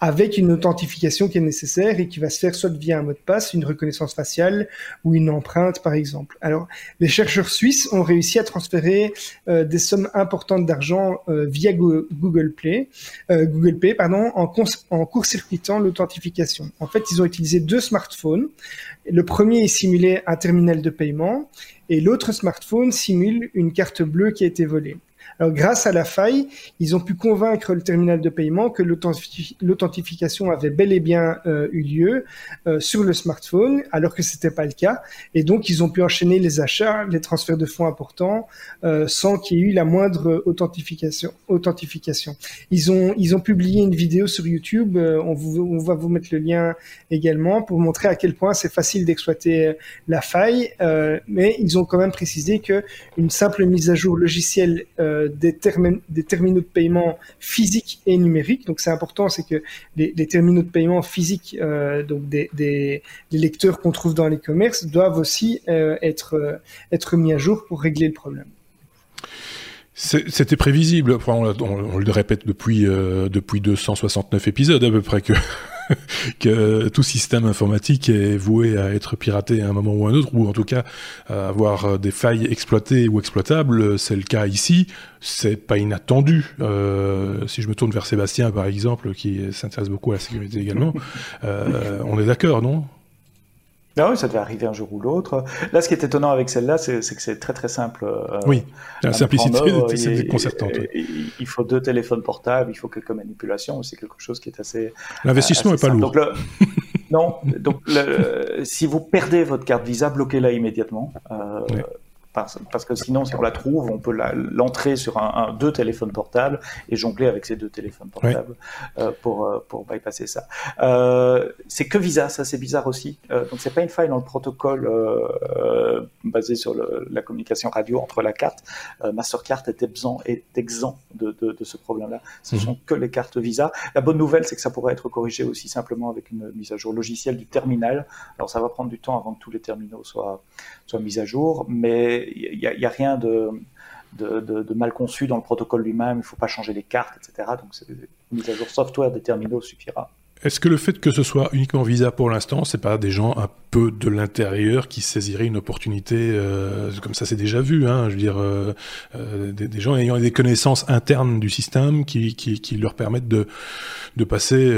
avec une authentification qui est nécessaire et qui va se faire soit via un mot de passe, une reconnaissance faciale ou une empreinte par exemple. Alors les chercheurs suisses ont réussi à transférer euh, des sommes importantes d'argent euh, via Google Play, euh, Google Pay pardon, en, en court-circuitant l'authentification. En fait, ils ont utilisé deux smartphones. Le premier simulé un terminal de paiement et l'autre smartphone simule une carte bleue qui a été volée. Alors, grâce à la faille, ils ont pu convaincre le terminal de paiement que l'authentification avait bel et bien euh, eu lieu euh, sur le smartphone, alors que c'était pas le cas. Et donc, ils ont pu enchaîner les achats, les transferts de fonds importants, euh, sans qu'il y ait eu la moindre authentification. authentification. Ils ont, ils ont publié une vidéo sur YouTube. On, va vous mettre le lien également pour montrer à quel point c'est facile d'exploiter la faille. Mais ils ont quand même précisé que une simple mise à jour logicielle des, terminaux de paiement physiques et numériques. Donc c'est important, c'est que les, terminaux de paiement physiques, euh, donc des, lecteurs qu'on trouve dans les commerces, doivent aussi euh, être, euh, être mis à jour pour régler le problème. C'était prévisible. on, le répète depuis depuis 269 épisodes à peu près que *laughs* que tout système informatique est voué à être piraté à un moment ou à un autre, ou en tout cas à avoir des failles exploitées ou exploitables. C'est le cas ici. C'est pas inattendu. Euh, si je me tourne vers Sébastien, par exemple, qui s'intéresse beaucoup à la sécurité également, *laughs* euh, on est d'accord, non? Ah oui, ça devait arriver un jour ou l'autre. Là, ce qui est étonnant avec celle-là, c'est que c'est très très simple. Euh, oui, la simplicité, c'est déconcertante. Il faut deux téléphones portables, il faut quelques manipulations, c'est quelque chose qui est assez. L'investissement n'est pas lourd. Donc, le, *laughs* non, donc le, si vous perdez votre carte Visa, bloquez-la immédiatement. Euh, oui parce, que sinon, si on la trouve, on peut l'entrer sur un, deux téléphones portables et jongler avec ces deux téléphones portables euh, pour, euh, pour bypasser ça. Euh, c'est que Visa, ça c'est bizarre aussi. Euh, donc c'est pas une faille dans le protocole basé sur la communication radio entre la carte. Mastercard est exempt, est exempt de, ce problème-là. Ce mhm. sont que les cartes Visa. La bonne nouvelle, c'est que ça pourrait être corrigé aussi simplement avec une mise à jour logicielle du terminal. Alors ça va prendre du temps avant que tous les terminaux soient, soient mis à jour, mais il n'y a, rien de de, mal conçu dans le protocole lui-même, il ne faut pas changer les cartes, etc. Donc une mise à jour software des terminaux suffira. Est-ce que le fait que ce soit uniquement Visa pour l'instant, c'est pas des gens un peu de l'intérieur qui saisiraient une opportunité euh, comme ça c'est déjà vu, hein, je veux dire euh, euh, des, gens ayant des connaissances internes du système qui, leur permettent de passer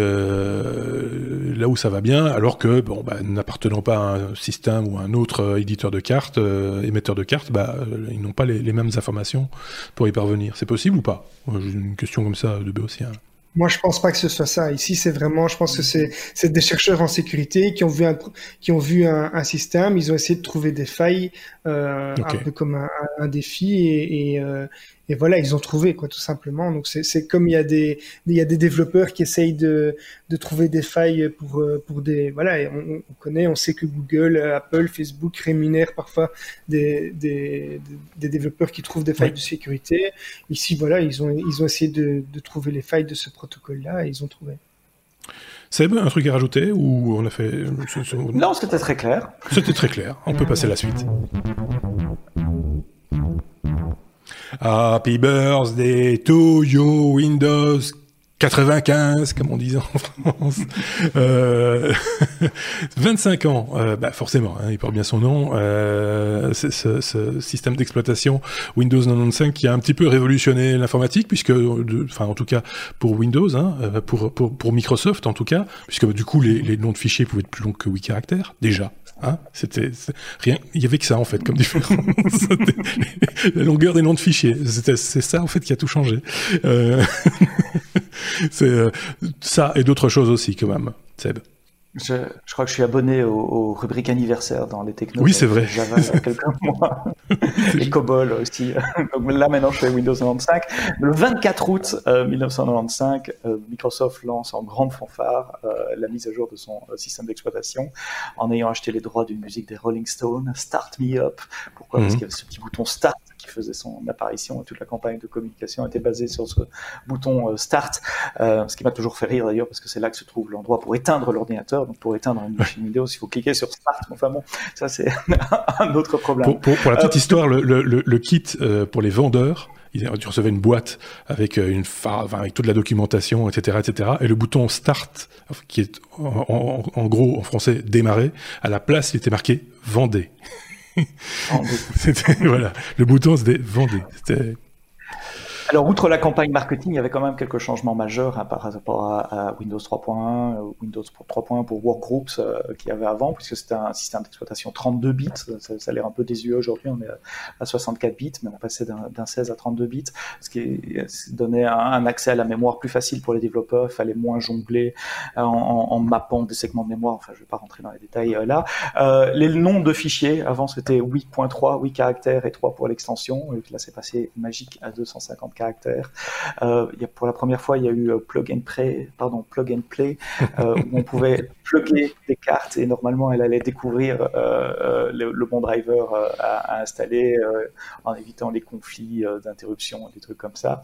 là où ça va bien, alors que bon bah, n'appartenant pas à un système ou à un autre éditeur de cartes, émetteur de cartes, bah ils n'ont pas les, mêmes informations pour y parvenir. C'est possible ou pas? Une question comme ça de Béotien. Moi, je pense pas que ce soit ça. Ici, c'est vraiment, je pense que c'est, c'est des chercheurs en sécurité qui ont vu un, qui ont vu un, un système, ils ont essayé de trouver des failles, euh, un peu comme un, un défi, et, et, euh, et voilà, ils ont trouvé quoi, tout simplement. Donc c'est comme il y a des il y a des développeurs qui essayent de, de trouver des failles pour euh, pour des voilà, on, on, connaît, on sait que Google, Apple, Facebook rémunèrent parfois des des, des développeurs qui trouvent des failles de sécurité. Ici voilà, ils ont ils ont essayé de, de trouver les failles de ce protocole là et ils ont trouvé. Seb, un truc à rajouter ou on a fait Non, c'était très clair. C'était très clair. On peut passer à la suite. Happy birthday to you, Windows 95, comme on dit en France. Euh, *laughs* 25 ans, euh, bah forcément, hein, il porte bien son nom. Euh, ce, système d'exploitation Windows 95 qui a un petit peu révolutionné l'informatique, puisque, enfin en tout cas pour Windows, hein, euh, pour, Microsoft en tout cas, puisque du coup les noms de fichiers pouvaient être plus longs que 8 caractères, déjà. Hein? C'était rien. Il y avait que ça en fait comme *laughs* différence. la longueur des noms de fichiers. C'est ça en fait qui a tout changé. Euh... *laughs* c'est euh, ça et d'autres choses aussi quand même. Seb. Je, je, crois que je suis abonné aux, rubriques anniversaires dans les technos. Oui, c'est vrai. Java il y a quelques *laughs* mois. Et COBOL aussi. *laughs* Donc là, maintenant, je suis Windows 95. Le 24 août 1995, euh, euh, Microsoft lance en grande fanfare euh, la mise à jour de son système d'exploitation en ayant acheté les droits d'une musique des Rolling Stones, Start Me Up. Pourquoi? Parce mhm. qu'il y avait ce petit bouton Start faisait son apparition et toute la campagne de communication était basée sur ce bouton euh, Start, euh, ce qui m'a toujours fait rire d'ailleurs parce que c'est là que se trouve l'endroit pour éteindre l'ordinateur. Donc pour éteindre une machine vidéo, il faut cliquer sur Start. Enfin bon, ça c'est *laughs* un autre problème. Pour, pour, la petite euh, histoire, le, le, le, kit pour les vendeurs, tu recevais une boîte avec une enfin, avec toute la documentation, etc., etc. Et le bouton Start, qui est en, en gros en français démarrer, à la place il était marqué Vendez. C'était voilà, le bouton c'était vendez. C'était alors, outre la campagne marketing, il y avait quand même quelques changements majeurs hein, par rapport à, Windows 3.1, euh, Windows 3.1 pour Workgroups euh, qu'il y avait avant, puisque c'était un système d'exploitation 32 bits. Ça, a l'air un peu désuet aujourd'hui, on est à 64 bits, mais on passait d'un 16 à 32 bits, ce qui donnait un, accès à la mémoire plus facile pour les développeurs. Il fallait moins jongler euh, en, mappant des segments de mémoire. Enfin, je ne vais pas rentrer dans les détails là. les noms de fichiers, avant c'était 8.3, 8 caractères et 3 pour l'extension. Là, c'est passé magique à 250 caractères. Euh, y a, pour la première fois, il y a eu euh, plug and play, pardon, plug and play, euh, où on *laughs* pouvait plugger des cartes et normalement elle allait découvrir le, bon driver à, installer en évitant les conflits d'interruption, des trucs comme ça.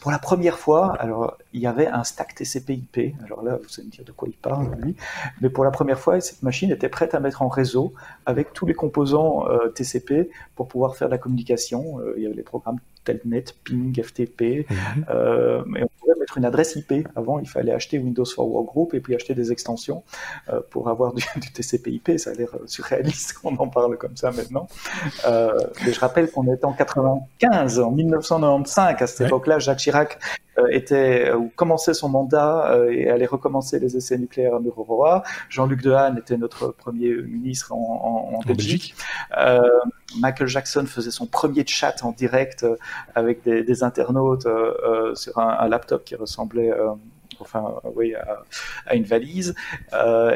pour la première fois, alors il y avait un stack TCP/IP. Alors là, vous allez me dire de quoi il parle, lui. Mais pour la première fois, cette machine était prête à mettre en réseau avec tous les composants TCP pour pouvoir faire de la communication. il y avait les programmes Telnet, Ping, FTP. Mhm. Euh, on mettre une adresse IP. Avant, il fallait acheter Windows for Workgroup et puis acheter des extensions euh, pour avoir du, TCP/IP. Ça a l'air surréaliste *laughs* qu'on en parle comme ça maintenant. Euh, mais je rappelle qu'on était en 95, en 1995. À cette époque-là, Jacques Chirac était ou commençait son mandat et allait recommencer les essais nucléaires à Mururoa. Jean-Luc Dehaene était notre premier ministre en, Belgique. Michael Jackson faisait son premier chat en direct avec des, internautes euh, euh, sur un, laptop qui ressemblait euh, enfin oui, à, une valise.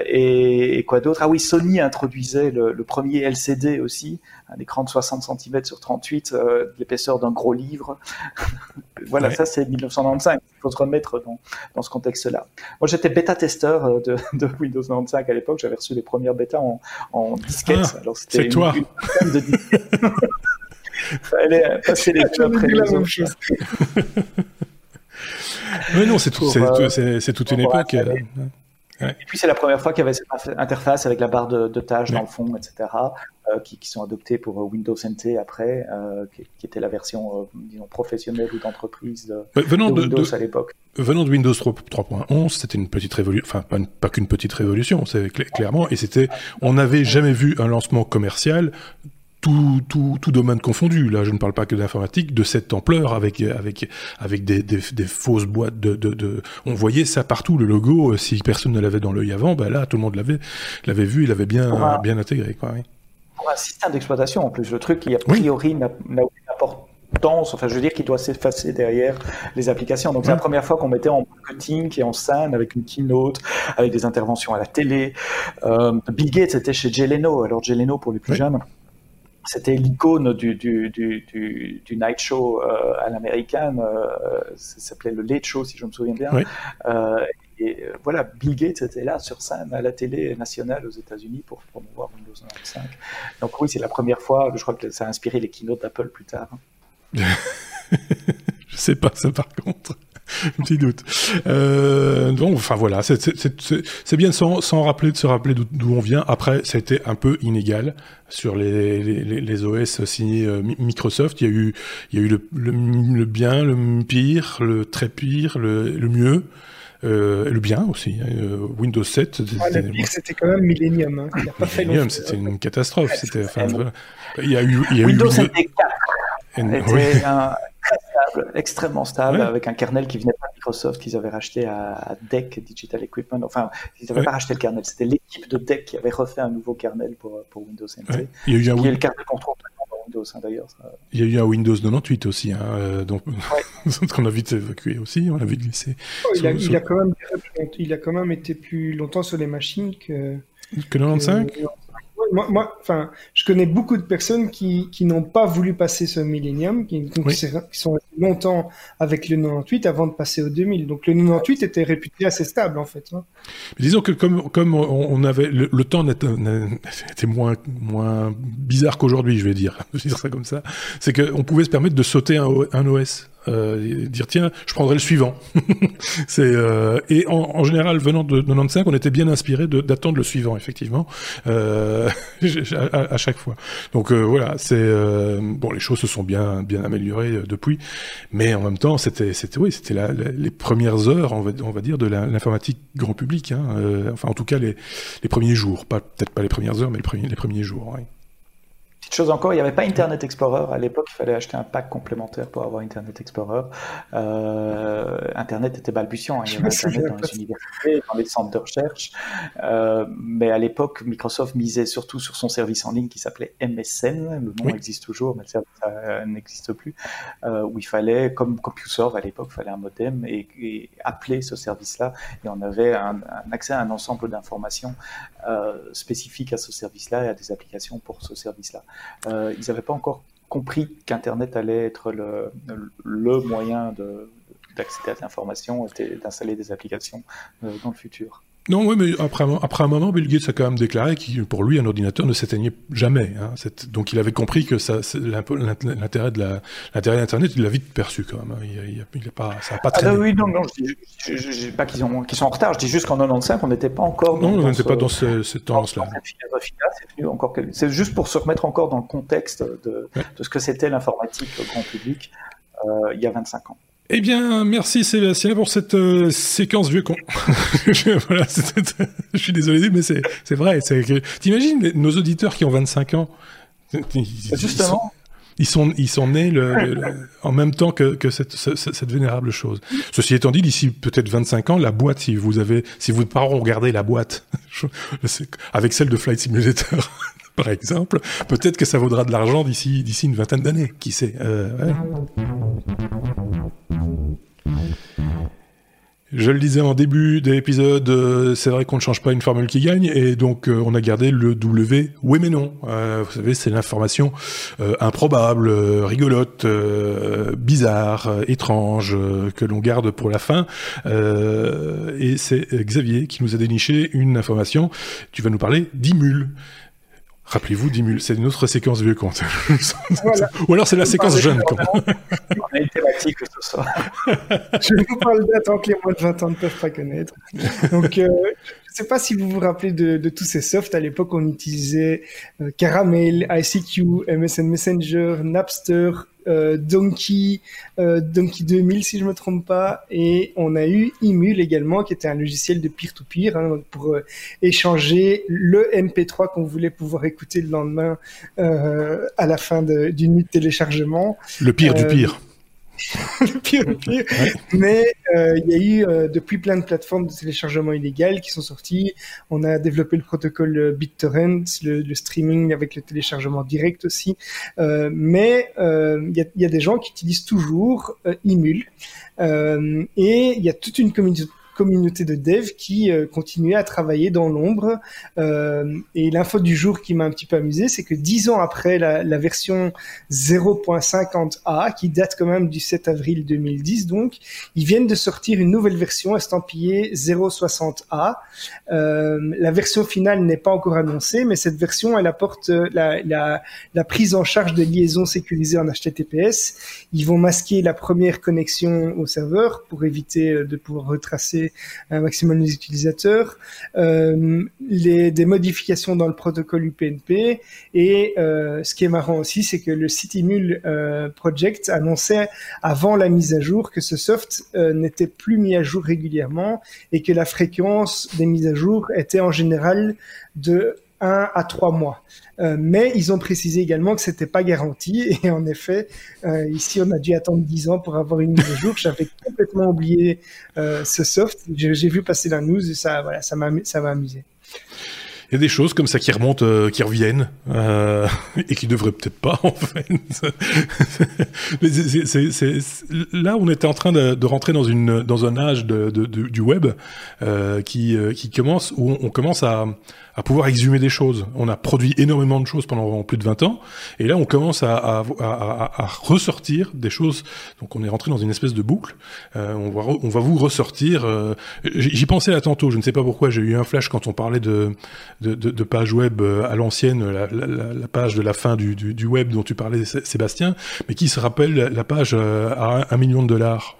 Et, quoi d'autre? Ah oui, Sony introduisait le, le, premier LCD aussi, un écran de 60 cm sur 38, l'épaisseur d'un gros livre. *laughs* voilà, ça c'est 1995. Il faut se remettre dans, dans ce contexte-là. Moi, j'étais bêta-testeur de, *laughs* de, Windows 95 à l'époque. J'avais reçu les premières bêtas en, en disquette. Ah, Alors, c'était toi. Une de *laughs* Fallait passer les deux après les autres. *laughs* Mais non, c'est tout, euh, toute une époque. Euh, et puis c'est la première fois qu'il y avait cette interface avec la barre de, tâches dans le fond, etc., euh, qui, sont adoptées pour Windows NT après, qui, était la version disons, professionnelle ou d'entreprise de, Windows à l'époque. Venant de Windows 3.11, c'était une petite révolution, enfin pas, pas qu'une petite révolution, c'est clairement, et c'était, on n'avait jamais vu un lancement commercial tout, tout, tout domaine confondu. Là, je ne parle pas que d'informatique, de cette ampleur, avec, avec, avec des, des, des fausses boîtes de, de, de, On voyait ça partout, le logo. Euh, si personne ne l'avait dans l'œil avant, ben là, tout le monde l'avait, l'avait vu, il l'avait bien, bien intégré. Quoi, oui. Pour un système d'exploitation, en plus, le truc qui, a priori, n'a aucune importance, enfin, je veux dire, qu'il doit s'effacer derrière les applications. Donc, c'est la première fois qu'on mettait en marketing et en scène avec une keynote, avec des interventions à la télé. Euh, Bill Gates était chez Jay Leno. Alors, Jay Leno, pour les plus jeunes, c'était l'icône du, du, du, du, night show euh, à l'américaine. Euh, ça s'appelait le Late Show, si je me souviens bien. Euh, et voilà, Bill Gates était là sur scène à la télé nationale aux États-Unis pour promouvoir Windows 95. Donc oui, c'est la première fois. Je crois que ça a inspiré les keynotes d'Apple plus tard. *laughs* je sais pas ça par contre. *laughs* Petit doute. Euh, donc, enfin voilà, c'est bien de s'en rappeler, de se rappeler d'où on vient. Après, ça a été un peu inégal sur les, les, les OS signés euh, Microsoft. Il y a eu, il y a eu le, le, bien, le pire, le très pire, le, le mieux. Euh, le bien aussi, hein, euh, Windows 7. Ah, le pire, c'était quand même Millennium. Hein, Millennium, c'était une catastrophe. C'était, enfin, voilà. Il y a eu, il y a Windows eu, était 4. un, stable, extrêmement stable, avec un kernel qui venait pas de Microsoft, qu'ils avaient racheté à, DEC Digital Equipment. Enfin, ils n'avaient pas racheté le kernel, c'était l'équipe de DEC qui avait refait un nouveau kernel pour, pour Windows NT. Il y a eu un... le kernel contrôle Windows, hein, d'ailleurs. Il y a eu un Windows 98 aussi, hein, euh, donc *laughs* qu'on a vite évacué aussi, on l'a vite glissé. Oh, il, a, il, a, quand même, il a quand même été plus longtemps sur les machines que. Que 95 moi, enfin, je connais beaucoup de personnes qui, qui n'ont pas voulu passer ce millénium, qui, qui, sont longtemps avec le 98 avant de passer au 2000. Donc le 98 était réputé assez stable en fait. Hein. disons que comme, comme on avait le, temps était moins moins bizarre qu'aujourd'hui, je vais dire, *laughs* je vais dire ça comme ça, c'est qu'on pouvait se permettre de sauter un, un OS. Euh, dire tiens, je prendrai le suivant. *laughs* c'est euh, et en, en, général venant de 95, on était bien inspiré d'attendre le suivant effectivement euh, *laughs* à, chaque fois. Donc euh, voilà, c'est euh, bon, les choses se sont bien bien améliorées euh, depuis, mais en même temps, c'était c'était oui, c'était les premières heures, on va dire de l'informatique grand public. Hein, enfin, en tout cas les les premiers jours, pas peut-être pas les premières heures, mais les premiers les premiers jours. Chose encore, il n'y avait pas Internet Explorer. À l'époque, il fallait acheter un pack complémentaire pour avoir Internet Explorer. Euh, Internet était balbutiant. Hein. Il y avait Internet dans les universités, dans les centres de recherche. Euh, mais à l'époque, Microsoft misait surtout sur son service en ligne qui s'appelait MSN. Le nom existe toujours, mais le service euh, n'existe plus. Où il fallait, comme CompuServe à l'époque, il fallait un modem et, et appeler ce service-là. Et on avait un, un, accès à un ensemble d'informations spécifiques à ce service-là et à des applications pour ce service-là. Euh, ils n'avaient pas encore compris qu'Internet allait être le, moyen d'accéder à l'information et d'installer des applications euh, dans le futur. Non, oui, mais après, après un moment, Bill Gates a quand même déclaré que pour lui, un ordinateur ne s'éteignait jamais. Hein. Donc il avait compris que ça, l'intérêt de la, l'intérêt d'Internet, il l'a vite perçu quand même. Hein. Il, il, il pas, ça n'a pas traîné. Ah, oui, non, non, je dis, dis pas qu'ils, ont, qu'ils sont en retard. Je dis juste qu'en 95, on n'était pas encore. Dans, non, on n'était pas dans ce, cette tendance-là. C'est, juste pour se remettre encore dans le contexte de, de ce que c'était l'informatique grand public euh, il y a 25 ans. Eh bien, merci Sébastien pour cette euh, séquence vieux con. *laughs* voilà, *laughs* je suis désolé, mais c'est vrai. T'imagines nos auditeurs qui ont 25 ans Justement. Ils sont, ils sont nés le, en même temps que, que cette, cette, vénérable chose. Ceci étant dit, d'ici peut-être 25 ans, la boîte, si vous avez, si vos parents regardé la boîte, *laughs* avec celle de Flight Simulator, par exemple, peut-être que ça vaudra de l'argent d'ici, d'ici une vingtaine d'années. Qui sait euh, ouais. Je le disais en début de l'épisode, euh, c'est vrai qu'on ne change pas une formule qui gagne, et donc euh, on a gardé le W, oui mais non. Euh, vous savez, c'est l'information improbable, rigolote, bizarre, étrange, que l'on garde pour la fin. et c'est Xavier qui nous a déniché une information. Tu vas nous parler d'Imul. Rappelez-vous, Dimul, c'est une autre séquence vieux compte. *laughs* Ou alors c'est la séquence jeune. On a une thématique ce soir. *laughs* Je vous parle tant que les moins de 20 ans ne peuvent pas connaître. Donc, euh, sais pas si vous vous rappelez de, tous ces softs. À l'époque, on utilisait euh, Caramel, ICQ, MSN Messenger, Napster, euh, Donkey, euh, Donkey 2000 si je me trompe pas, et on a eu Imul également, qui était un logiciel de peer-to-peer hein, pour euh, échanger le MP3 qu'on voulait pouvoir écouter le lendemain à la fin d'une nuit de téléchargement. Le pire du pire. *laughs* pire, pire. Mais il y a eu euh, depuis plein de plateformes de téléchargement illégal qui sont sorties. On a développé le protocole euh, BitTorrent, le, streaming avec le téléchargement direct aussi. mais il y a, y, a, des gens qui utilisent toujours Emule. et il y a toute une communauté communauté de devs qui euh, continuait à travailler dans l'ombre. Euh, et l'info du jour qui m'a un petit peu amusé, c'est que dix ans après la, version 0.50a, qui date quand même du 7 avril 2010, donc, ils viennent de sortir une nouvelle version estampillée 0.60a. Euh, la version finale n'est pas encore annoncée, mais cette version, elle apporte la, la prise en charge de liaisons sécurisées en HTTPS. Ils vont masquer la première connexion au serveur pour éviter de pouvoir retracer un maximum les utilisateurs, euh, des modifications dans le protocole UPnP et euh, ce qui est marrant aussi, c'est que le Citymule euh, Project annonçait avant la mise à jour que ce soft n'était plus mis à jour régulièrement et que la fréquence des mises à jour était en général de 1 à 3 mois. Euh, mais ils ont précisé également que c'était pas garanti. *laughs* Et en effet, euh, ici, on a dû attendre 10 ans pour avoir une mise à jour. J'avais *laughs* complètement oublié euh, ce soft. J'ai vu passer la news et ça, voilà, ça m'a, ça m'a amusé. Il y a des choses comme ça qui remontent, euh, qui reviennent, euh, et qui devraient peut-être pas, *laughs* en fait. Là, on était en train de, de, rentrer dans, une, dans un âge de, de, du web euh, qui, qui commence, où on commence à, à pouvoir exhumer des choses. On a produit énormément de choses pendant plus de 20 ans, et là on commence à, à, à, à ressortir des choses. Donc on est rentré dans une espèce de boucle. Euh, on, va, on va vous ressortir. Euh, J'y pensais là tantôt, je ne sais pas pourquoi, j'ai eu un flash quand on parlait de, de, page web euh, à l'ancienne, la, page de la fin du, du, du, web dont tu parlais Sébastien, mais qui se rappelle la page à un million de dollars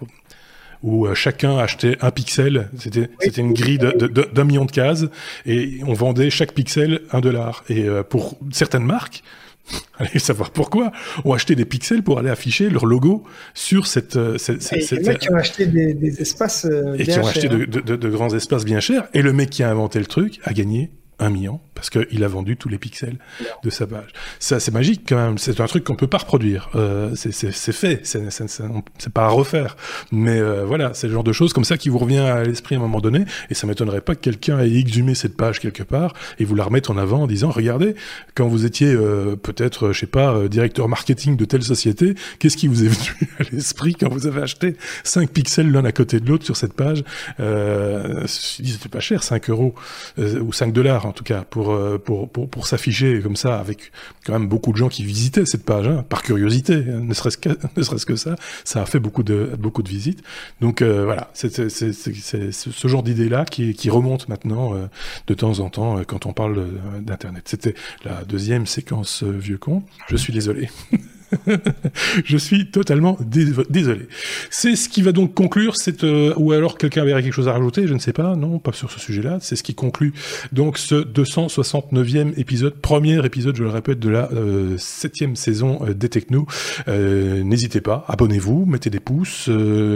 où euh, chacun achetait un pixel. C'était c'était une grille d'un de, de, million de cases et on vendait chaque pixel un dollar. Et euh, pour certaines marques, *laughs* allez savoir pourquoi, ont acheté des pixels pour aller afficher leur logo sur cette. Euh, cette, cette, cette... Mecs qui ont acheté des, des espaces et qui ont acheté de, de, de, grands espaces bien chers. Et le mec qui a inventé le truc a gagné un million parce qu'il a vendu tous les pixels de sa page. Ça, c'est magique quand même. C'est un truc qu'on peut pas reproduire. Euh, c'est fait. C'est pas à refaire. Mais euh, voilà, c'est le genre de choses comme ça qui vous revient à l'esprit à un moment donné. Et ça m'étonnerait pas que quelqu'un ait exhumé cette page quelque part et vous la remette en avant en disant regardez, quand vous étiez euh, peut-être, je sais pas, euh, directeur marketing de telle société, qu'est-ce qui vous est *laughs* venu à l'esprit quand vous avez acheté 5 pixels l'un à côté de l'autre sur cette page? Euh, C'était pas cher, 5 euros euh, ou 5 dollars en tout cas pour euh, pour pour, pour s'afficher comme ça avec quand même beaucoup de gens qui visitaient cette page hein, par curiosité hein, ne serait-ce que *laughs* ne serait-ce que ça ça a fait beaucoup de beaucoup de visites. Donc euh, voilà c'est c'est ce genre d'idée là qui qui remonte maintenant euh, de temps en temps quand on parle d'internet. C'était la deuxième séquence vieux con. Je suis désolé *laughs* *laughs* je suis totalement désolé. C'est ce qui va donc conclure cette euh, ou alors quelqu'un avait quelque chose à rajouter, je ne sais pas, non, pas sur ce sujet-là. C'est ce qui conclut donc ce 269e épisode, premier épisode, je le répète, de la euh, septième saison euh, des Techno. Euh, N'hésitez pas, abonnez-vous, mettez des pouces,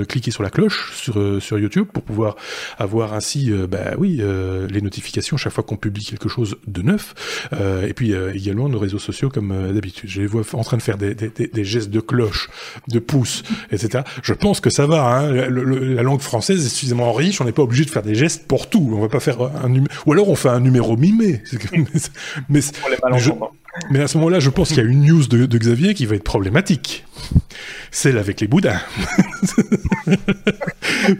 cliquez sur la cloche sur sur YouTube pour pouvoir avoir ainsi, bah oui, les notifications chaque fois qu'on publie quelque chose de neuf. et puis également nos réseaux sociaux comme d'habitude. Je les vois en train de faire des des, des, gestes de cloche, de pouce, etc. Je pense que ça va. Hein. la langue française est suffisamment riche, on n'est pas obligé de faire des gestes pour tout. On va pas faire un ou alors on fait un numéro mimé. *laughs* Mais à ce moment-là, je pense qu'il y a une news de, Xavier qui va être problématique. Celle avec les boudins. *laughs*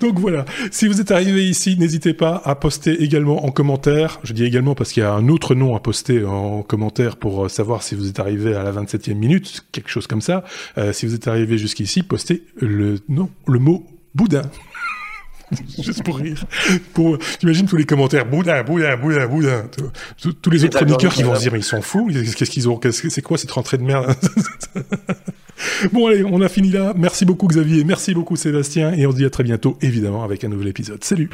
donc, voilà. Si vous êtes arrivé ici, n'hésitez pas à poster également en commentaire. Je dis également parce qu'il y a un autre nom à poster en commentaire pour euh, savoir si vous êtes arrivé à la 27e minute, quelque chose comme ça. Euh, si vous êtes arrivé jusqu'ici, postez le nom, le mot boudin. *laughs* Juste pour rire. Pour, j'imagine tous les commentaires, boudin, boudin, boudin, boudin. Tous- les autres chroniqueurs qui vont se dire, mais ils sont fous. Qu'est-ce qu'ils ont, c'est quoi cette rentrée de merde? *laughs* bon, allez, on a fini là. Merci beaucoup, Xavier. Merci beaucoup, Sébastien. Et on se dit à très bientôt, évidemment, avec un nouvel épisode. Salut!